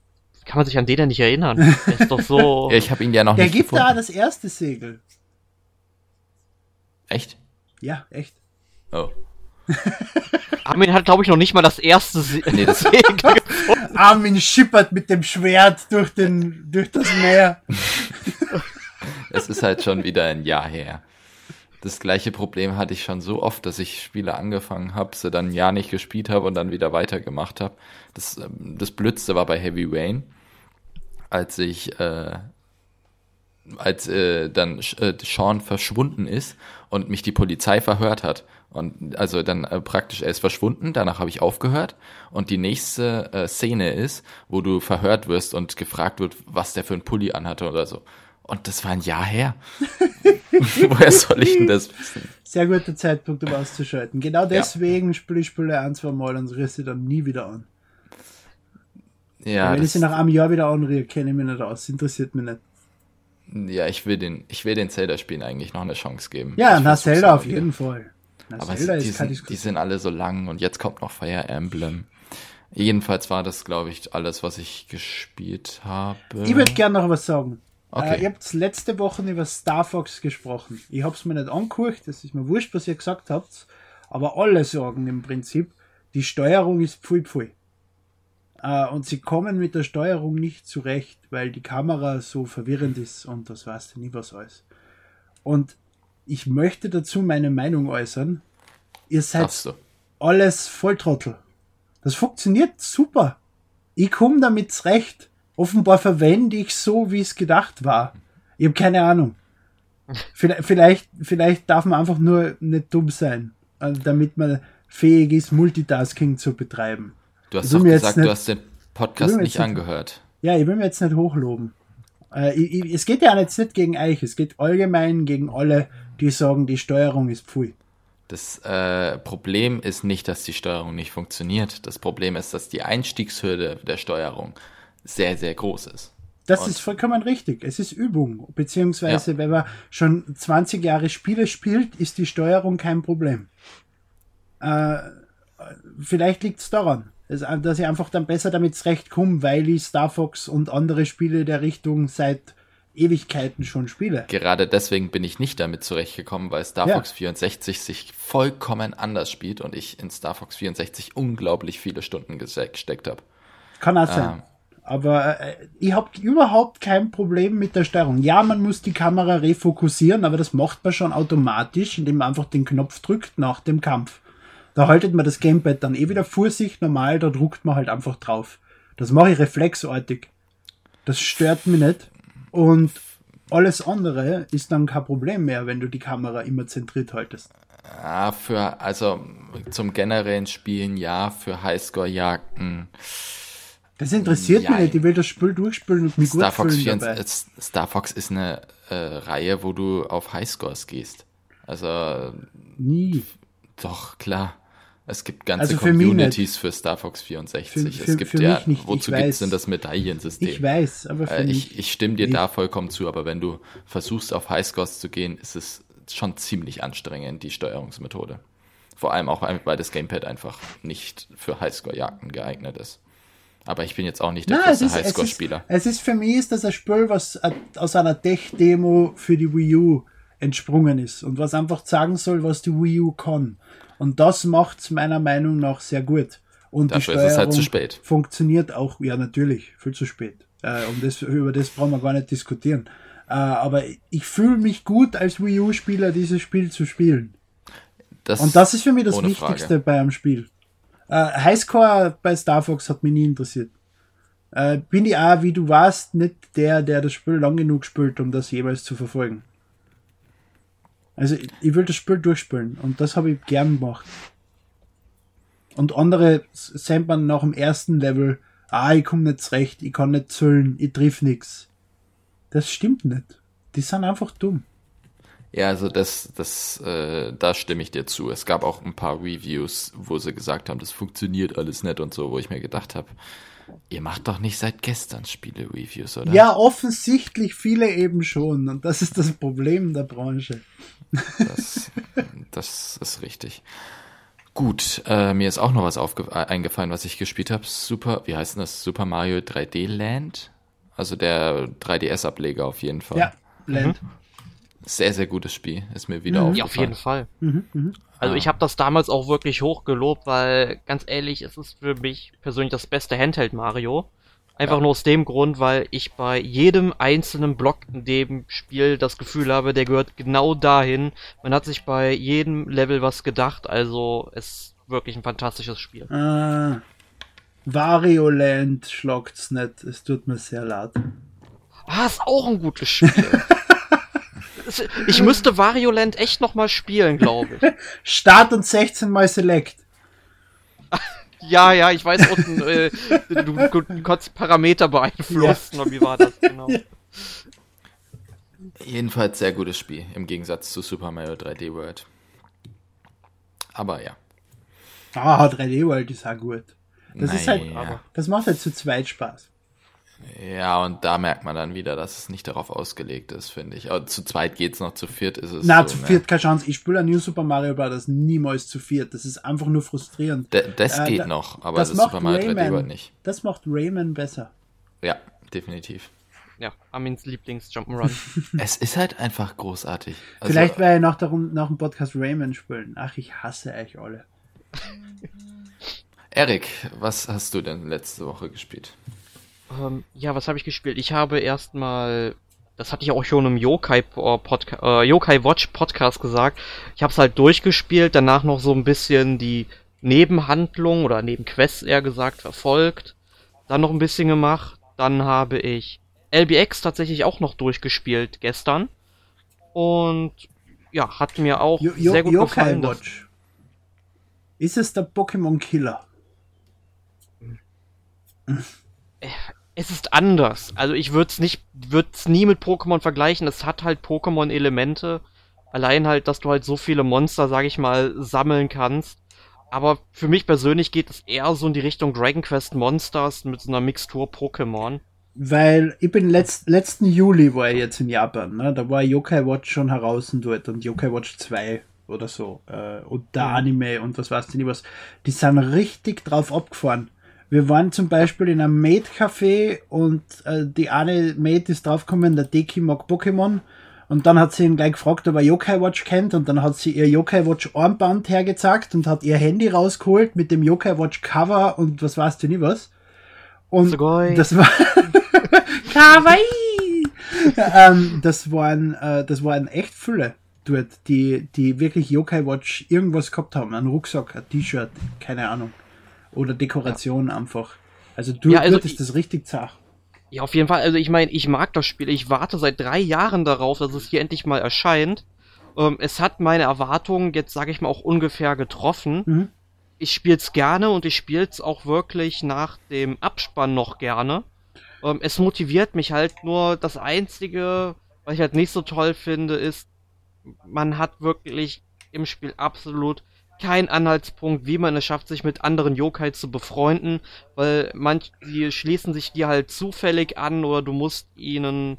kann man sich an denen nicht erinnern? Der ist doch so. ja, ich habe ihn ja noch der nicht gibt gefunden. da das erste Segel. Echt? Ja, echt. Oh. Armin hat, glaube ich, noch nicht mal das erste Se nee, das Segel Armin schippert mit dem Schwert durch, den, durch das Meer. es ist halt schon wieder ein Jahr her. Das gleiche Problem hatte ich schon so oft, dass ich Spiele angefangen habe, sie dann ein Jahr nicht gespielt habe und dann wieder weitergemacht habe. Das, ähm, das Blödste war bei Heavy Rain. als ich, äh, als äh, dann äh, Sean verschwunden ist und mich die Polizei verhört hat. Und also dann äh, praktisch, er ist verschwunden, danach habe ich aufgehört. Und die nächste äh, Szene ist, wo du verhört wirst und gefragt wird, was der für ein Pulli anhatte oder so. Und das war ein Jahr her. Woher soll ich denn das wissen? Sehr guter Zeitpunkt, um auszuschalten. Genau deswegen ja. spiele ich Spiele ein, zwei Mal und rühre sie dann nie wieder an. Ja, wenn ich sie nach einem Jahr wieder anrühre, kenne ich mich nicht aus. Interessiert mich nicht. Ja, ich will den, ich will den Zelda-Spielen eigentlich noch eine Chance geben. Ja, na Zelda auf jeden Fall. Na, Aber Zelda die, sind, die sind alle so lang und jetzt kommt noch Fire Emblem. Jedenfalls war das, glaube ich, alles, was ich gespielt habe. Ich würde gerne noch was sagen. Okay. Äh, ihr habt letzte Woche über Star Fox gesprochen. Ich habe es mir nicht angeguckt, das ist mir wurscht, was ihr gesagt habt. Aber alle sagen im Prinzip, die Steuerung ist pfui pfui. Äh, und sie kommen mit der Steuerung nicht zurecht, weil die Kamera so verwirrend ist und das weißt du nie was alles. Und ich möchte dazu meine Meinung äußern. Ihr seid alles Volltrottel. Das funktioniert super. Ich komme damit zurecht. Offenbar verwende ich so, wie es gedacht war. Ich habe keine Ahnung. Vielleicht, vielleicht darf man einfach nur nicht dumm sein, äh, damit man fähig ist, Multitasking zu betreiben. Du hast doch gesagt, nicht, du hast den Podcast nicht angehört. Ja, ich will mir jetzt nicht hochloben. Äh, ich, ich, es geht ja jetzt nicht gegen euch, es geht allgemein gegen alle, die sagen, die Steuerung ist pfui. Das äh, Problem ist nicht, dass die Steuerung nicht funktioniert. Das Problem ist, dass die Einstiegshürde der Steuerung sehr, sehr groß ist. Das und ist vollkommen richtig. Es ist Übung. Beziehungsweise, ja. wenn man schon 20 Jahre Spiele spielt, ist die Steuerung kein Problem. Äh, vielleicht liegt es daran, dass ich einfach dann besser damit zurechtkomme, weil ich Star Fox und andere Spiele der Richtung seit Ewigkeiten schon spiele. Gerade deswegen bin ich nicht damit zurechtgekommen, weil Star ja. Fox 64 sich vollkommen anders spielt und ich in Star Fox 64 unglaublich viele Stunden gesteckt habe. Kann auch sein. Ähm, aber äh, ich habe überhaupt kein Problem mit der Steuerung. Ja, man muss die Kamera refokussieren, aber das macht man schon automatisch, indem man einfach den Knopf drückt nach dem Kampf. Da haltet man das Gamepad dann eh wieder vor sich, normal, da druckt man halt einfach drauf. Das mache ich reflexartig. Das stört mich nicht. Und alles andere ist dann kein Problem mehr, wenn du die Kamera immer zentriert haltest. Ja, für, also zum generellen Spielen ja, für Highscore-Jagden das interessiert ja, mich nicht. Ich will das Spiel durchspielen und mich Star gut Fox fühlen dabei. Star Fox ist eine äh, Reihe, wo du auf Highscores gehst. Also nie. Doch klar. Es gibt ganze also für Communities für Star Fox 64. Für, für, es gibt ja, wozu gibt es denn das Medaillensystem? Ich weiß, aber für äh, ich, ich stimme dir nicht. da vollkommen zu, aber wenn du versuchst auf Highscores zu gehen, ist es schon ziemlich anstrengend, die Steuerungsmethode. Vor allem auch, weil das Gamepad einfach nicht für Highscore-Jagden geeignet ist. Aber ich bin jetzt auch nicht der größte Highscore-Spieler. Es, es, ist für mich ist das ein Spiel, was aus einer Tech-Demo für die Wii U entsprungen ist und was einfach sagen soll, was die Wii U kann. Und das macht es meiner Meinung nach sehr gut. Und Dafür die Steuerung halt zu spät. funktioniert auch, ja natürlich, viel zu spät. Äh, um das, über das brauchen wir gar nicht diskutieren. Äh, aber ich fühle mich gut als Wii U-Spieler, dieses Spiel zu spielen. Das und das ist für mich das Wichtigste Frage. bei einem Spiel. Äh, Highscore bei Star Fox hat mich nie interessiert. Äh, bin ich auch, wie du warst, nicht der, der das Spiel lang genug spielt, um das jeweils zu verfolgen. Also ich, ich will das Spiel durchspielen und das habe ich gern gemacht. Und andere sind man nach dem ersten Level, ah, ich komme nicht zurecht, ich kann nicht zählen, ich triff nichts. Das stimmt nicht. Die sind einfach dumm. Ja, also das, das, äh, da stimme ich dir zu. Es gab auch ein paar Reviews, wo sie gesagt haben, das funktioniert alles nicht und so, wo ich mir gedacht habe, ihr macht doch nicht seit gestern Spiele-Reviews, oder? Ja, offensichtlich viele eben schon. Und das ist das Problem der Branche. Das, das ist richtig. Gut, äh, mir ist auch noch was eingefallen, was ich gespielt habe. Super, wie heißt denn das? Super Mario 3D Land? Also der 3DS-Ableger auf jeden Fall. Ja, Land. Mhm. Sehr, sehr gutes Spiel. Ist mir wieder mhm. aufgefallen. Ja, auf jeden Fall. Mhm, mh. Also ich habe das damals auch wirklich hochgelobt, weil ganz ehrlich, es ist für mich persönlich das beste Handheld Mario. Einfach ja. nur aus dem Grund, weil ich bei jedem einzelnen Block in dem Spiel das Gefühl habe, der gehört genau dahin. Man hat sich bei jedem Level was gedacht, also es ist wirklich ein fantastisches Spiel. Ah. Varioland schlagt's nicht. Es tut mir sehr leid. Ah, ist auch ein gutes Spiel. Ich müsste Varioland echt nochmal spielen, glaube ich. Start und 16 mal Select. Ja, ja, ich weiß unten, äh, du, du, du konntest Parameter beeinflussen, oder wie war das genau? Jedenfalls sehr gutes Spiel, im Gegensatz zu Super Mario 3D World. Aber ja. Ah, 3D World ist auch gut. Das ist halt, Naja. das macht halt zu zweit Spaß. Ja, und da merkt man dann wieder, dass es nicht darauf ausgelegt ist, finde ich. Aber zu zweit geht's noch, zu viert ist es. Na, so, zu ne? viert keine Chance. Ich spiele ein New Super Mario Bros. niemals zu viert. Das ist einfach nur frustrierend. D das Äh, geht da- noch, aber das das, macht Super Mario 3D Rayman. World nicht. Das macht Rayman besser. Ja, definitiv. Ja, Armins Lieblings-Jump'n'Run. es ist halt einfach großartig. Also, Vielleicht werde ich nach, der, Rund- nach dem Podcast Rayman spielen. Ach, ich hasse euch alle. Erik, was hast du denn letzte Woche gespielt? Ähm, ja, was habe ich gespielt? Ich habe erstmal, das hatte ich auch schon im Yokai, äh, Podca äh, Yokai Watch Podcast gesagt. Ich habe es halt durchgespielt, danach noch so ein bisschen die Nebenhandlung oder Nebenquests eher gesagt verfolgt, dann noch ein bisschen gemacht, dann habe ich LBX tatsächlich auch noch durchgespielt gestern und ja, hat mir auch Jo- Jo- sehr gut Yokai gefallen. Watch. Ist es der Pokémon Killer? Es ist anders. Also ich würde es nicht, würde es nie mit Pokémon vergleichen. Es hat halt Pokémon-Elemente. Allein halt, dass du halt so viele Monster, sag ich mal, sammeln kannst. Aber für mich persönlich geht es eher so in die Richtung Dragon Quest Monsters mit so einer Mixtur Pokémon. Weil ich bin letzt, letzten Juli war ich jetzt in Japan, ne? Da war Yokai Watch schon heraus und dort und Yokai Watch 2 oder so. Äh, und der Mhm. Anime und was weiß ich nicht was. Die sind richtig drauf abgefahren. Wir waren zum Beispiel in einem Maid-Café und äh, die eine Maid ist draufgekommen, der Deki mag Pokémon. Und dann hat sie ihn gleich gefragt, ob er Yokai Watch kennt. Und dann hat sie ihr Yokai Watch Armband hergezeigt und hat ihr Handy rausgeholt mit dem Yokai Watch Cover und was weißt du nie was. Und Sugoi. das war Kawaii! ähm, das waren, äh, das waren echt viele dort, die, die wirklich Yokai Watch irgendwas gehabt haben. Ein Rucksack, ein T-Shirt, keine Ahnung. Oder Dekoration einfach. Also du Ja, also ist ich- das richtig zach. Ja, auf jeden Fall. Also ich meine, ich mag das Spiel. Ich warte seit drei Jahren darauf, dass es hier endlich mal erscheint. Ähm, es hat meine Erwartungen jetzt, sage ich mal, auch ungefähr getroffen. Mhm. Ich spiel's gerne und ich spiel's auch wirklich nach dem Abspann noch gerne. Ähm, es motiviert mich halt nur. Das Einzige, was ich halt nicht so toll finde, ist, man hat wirklich im Spiel absolut keinen Anhaltspunkt, wie man es schafft, sich mit anderen Yokai zu befreunden, weil manch, die schließen sich dir halt zufällig an oder du musst ihnen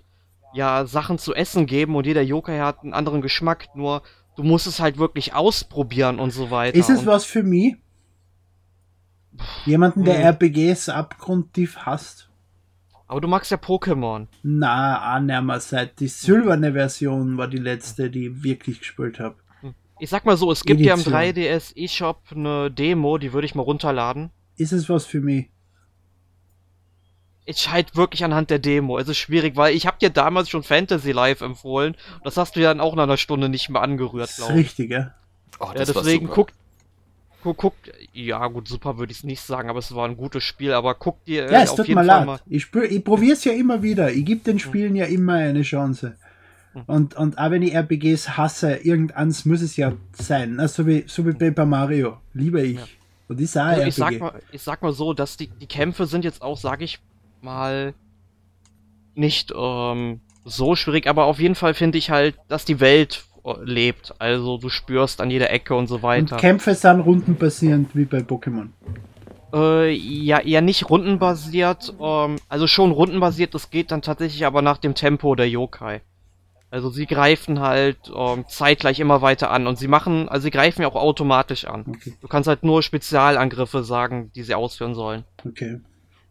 ja Sachen zu essen geben und jeder Yokai hat einen anderen Geschmack, nur du musst es halt wirklich ausprobieren und so weiter. Ist es was für mich? Jemanden, der Hm. RPGs abgrundtief hasst? aber du magst ja Pokémon. Na, annähernd seit die silberne Version war die letzte, die ich wirklich gespielt habe. Ich sag mal so, es gibt ja im Edition. 3DS eShop eine Demo, die würde ich mal runterladen. Ist es was für mich? Ich halt wirklich anhand der Demo. Es ist schwierig, weil ich hab dir damals schon Fantasy Live empfohlen. Das hast du ja dann auch nach einer Stunde nicht mehr angerührt, Das ist glaube ich. richtig, ja? Oh, Ja, das war deswegen super. guckt, guck, guck, ja gut, super würde ich es nicht sagen, aber es war ein gutes Spiel, aber guck dir Ja, äh, es auf tut jeden mir Fall leid. mal. Ich, spür, ich probiere es ja immer wieder. Ich gebe den Spielen ja immer eine Chance. Und, und auch wenn ich RPGs hasse, irgendeins muss es ja sein. Ne? So, wie, so wie Paper Mario. Liebe ich. Ja. Und ich sage Also ich sag mal, ich sag mal so, dass die, die Kämpfe sind jetzt auch, sag ich mal, nicht ähm, so schwierig, aber auf jeden Fall finde ich halt, dass die Welt äh, lebt. Also du spürst an jeder Ecke und so und weiter. Kämpfe sind rundenbasierend wie bei Pokémon. Äh, ja, eher nicht rundenbasiert. Ähm, also schon rundenbasiert, das geht dann tatsächlich aber nach dem Tempo der Yokai. Also sie greifen halt ähm, zeitgleich immer weiter an und sie machen, also sie greifen ja auch automatisch an. Okay. Du kannst halt nur Spezialangriffe sagen, die sie ausführen sollen okay.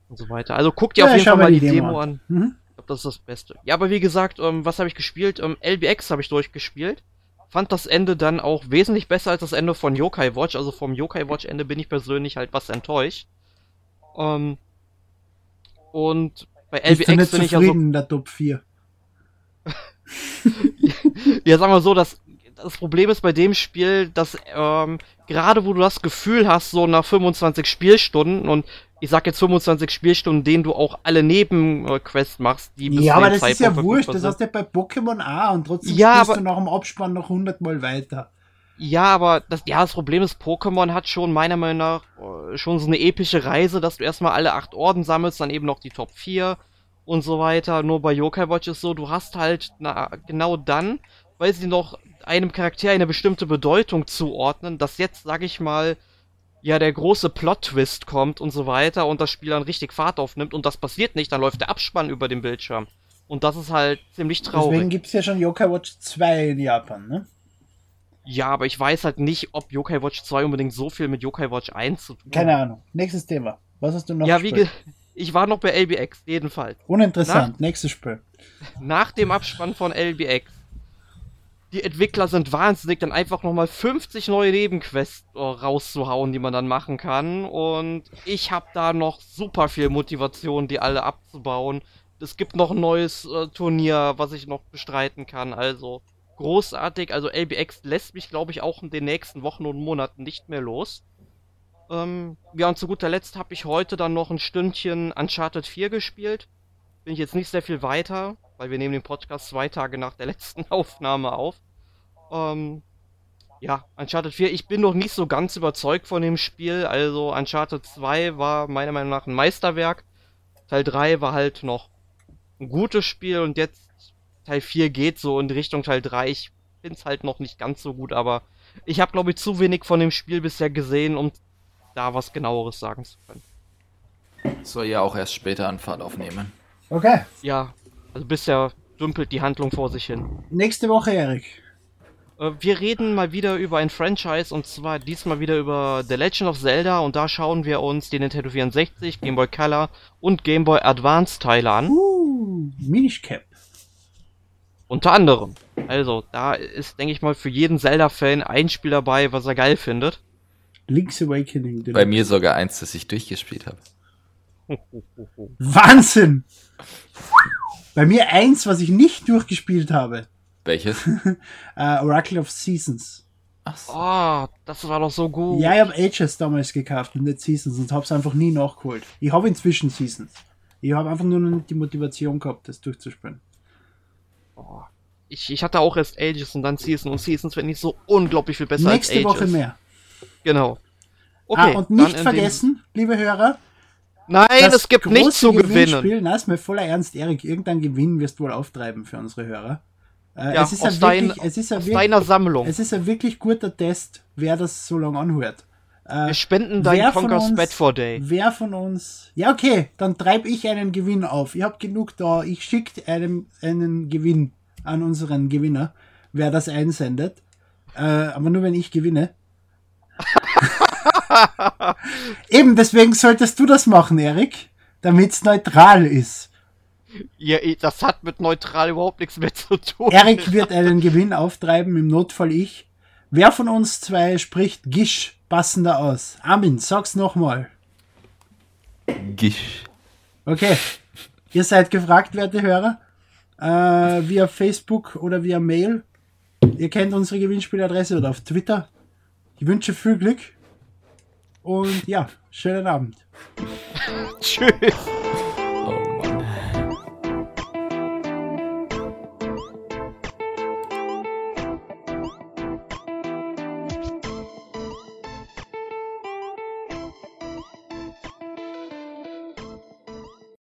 und so weiter. Also guck dir Ja, auf jeden ich Fall mal die Demo Demo an. Mhm. Ich glaube, das ist das Beste. Ja, aber wie gesagt, ähm, was habe ich gespielt? Ähm, LBX habe ich durchgespielt. Fand das Ende dann auch wesentlich besser als das Ende von Yokai Watch. Also vom Yokai Watch Ende bin ich persönlich halt was enttäuscht. Ähm, und bei LBX nicht bin ich ja so. der Top 4? Ja, sagen wir so, das, das Problem ist bei dem Spiel, dass ähm, gerade wo du das Gefühl hast, so nach 25 Spielstunden und ich sag jetzt 25 Spielstunden, denen du auch alle Nebenquests machst, die bis Ja, aber das Zeitpunkt ist ja wurscht, das hast du ja bei Pokémon auch und trotzdem ja, spielst aber, du nach dem Abspann noch 100 Mal weiter. Ja, aber das, ja, das Problem ist, Pokémon hat schon meiner Meinung nach äh, schon so eine epische Reise, dass du erstmal alle acht Orden sammelst, dann eben noch die Top 4 und so weiter. Nur bei Yokai Watch ist so, du hast halt na, genau dann, weil sie noch einem Charakter eine bestimmte Bedeutung zuordnen, dass jetzt, sag ich mal, ja, der große Plot-Twist kommt und so weiter und das Spiel dann richtig Fahrt aufnimmt und das passiert nicht, dann läuft der Abspann über den Bildschirm. Und das ist halt ziemlich traurig. Deswegen gibt's ja schon Yokai Watch 2 in Japan, ne? Ja, aber ich weiß halt nicht, ob Yokai Watch 2 unbedingt so viel mit Yokai Watch 1 zu tun hat. Keine Ahnung. Nächstes Thema. Was hast du noch? Ja, gespielt? wie ich war noch bei LBX, jedenfalls. Uninteressant. Nach, Nächstes Spiel. Nach dem Abspann von LBX die Entwickler sind wahnsinnig, dann einfach nochmal 50 neue Nebenquests äh, rauszuhauen, die man dann machen kann. Und ich habe da noch super viel Motivation, die alle abzubauen. Es gibt noch ein neues äh, Turnier, was ich noch bestreiten kann. Also großartig. Also LBX lässt mich, glaube ich, auch in den nächsten Wochen und Monaten nicht mehr los. Ähm, ja, und zu guter Letzt habe ich heute dann noch ein Stündchen Uncharted 4 gespielt. Bin ich jetzt nicht sehr viel weiter weil wir nehmen den Podcast zwei Tage nach der letzten Aufnahme auf. Ähm, ja, Uncharted 4, ich bin noch nicht so ganz überzeugt von dem Spiel. Also Uncharted 2 war meiner Meinung nach ein Meisterwerk. Teil 3 war halt noch ein gutes Spiel und jetzt Teil 4 geht so in Richtung Teil 3. Ich finde es halt noch nicht ganz so gut, aber ich habe glaube ich zu wenig von dem Spiel bisher gesehen, um da was genaueres sagen zu können. Soll ja auch erst später an Fahrt aufnehmen. Okay. Ja, also bisher dümpelt die Handlung vor sich hin. Nächste Woche, Erik. Äh, wir reden mal wieder über ein Franchise und zwar diesmal wieder über The Legend of Zelda und da schauen wir uns die Nintendo 64, Game Boy Color und Game Boy Advance Teile an. Uh, Minish Cap. Unter anderem. Also, da ist, denke ich mal, für jeden Zelda-Fan ein Spiel dabei, was er geil findet. Link's Awakening. Bei mir sogar eins, das ich durchgespielt habe. Wahnsinn! Bei mir eins, was ich nicht durchgespielt habe. Welches? uh, Oracle of Seasons. Ach so. Oh, das war doch so gut. Ja, ich habe Ages damals gekauft und nicht Seasons und habe es einfach nie nachgeholt. Ich habe inzwischen Seasons. Ich habe einfach nur noch nicht die Motivation gehabt, das durchzuspielen. Oh, ich, ich hatte auch erst Ages und dann Seasons und Seasons werden nicht so unglaublich viel besser Nächste als Ages. Woche mehr. Genau. Okay, ah, und nicht vergessen, liebe Hörer, Nein, es gibt nichts zu gewinnen. Na, ist mir voller Ernst, Erik. Irgendein Gewinn wirst du wohl auftreiben für unsere Hörer. Äh, ja, es ist aus, ja wirklich, dein, es ist ja wirklich, deiner Sammlung. Es ist ein wirklich guter Test, wer das so lange anhört. Äh, Wir spenden dein Conker's Bad for Day. Wer von uns. Ja, okay, dann treibe ich einen Gewinn auf. Ich habe genug da. Ich schicke einem einen Gewinn an unseren Gewinner, wer das einsendet. Äh, aber nur wenn ich gewinne. Eben, deswegen solltest du das machen, Erik, damit es neutral ist. Ja, das hat mit neutral überhaupt nichts mehr zu tun. Erik wird einen Gewinn auftreiben, im Notfall ich. Wer von uns zwei spricht Gisch passender aus? Armin, sag's nochmal. Gisch. Okay. Ihr seid gefragt, werte Hörer. Äh, via Facebook oder via Mail. Ihr kennt unsere Gewinnspieladresse oder auf Twitter. Ich wünsche viel Glück und ja, schönen Abend. Tschüss.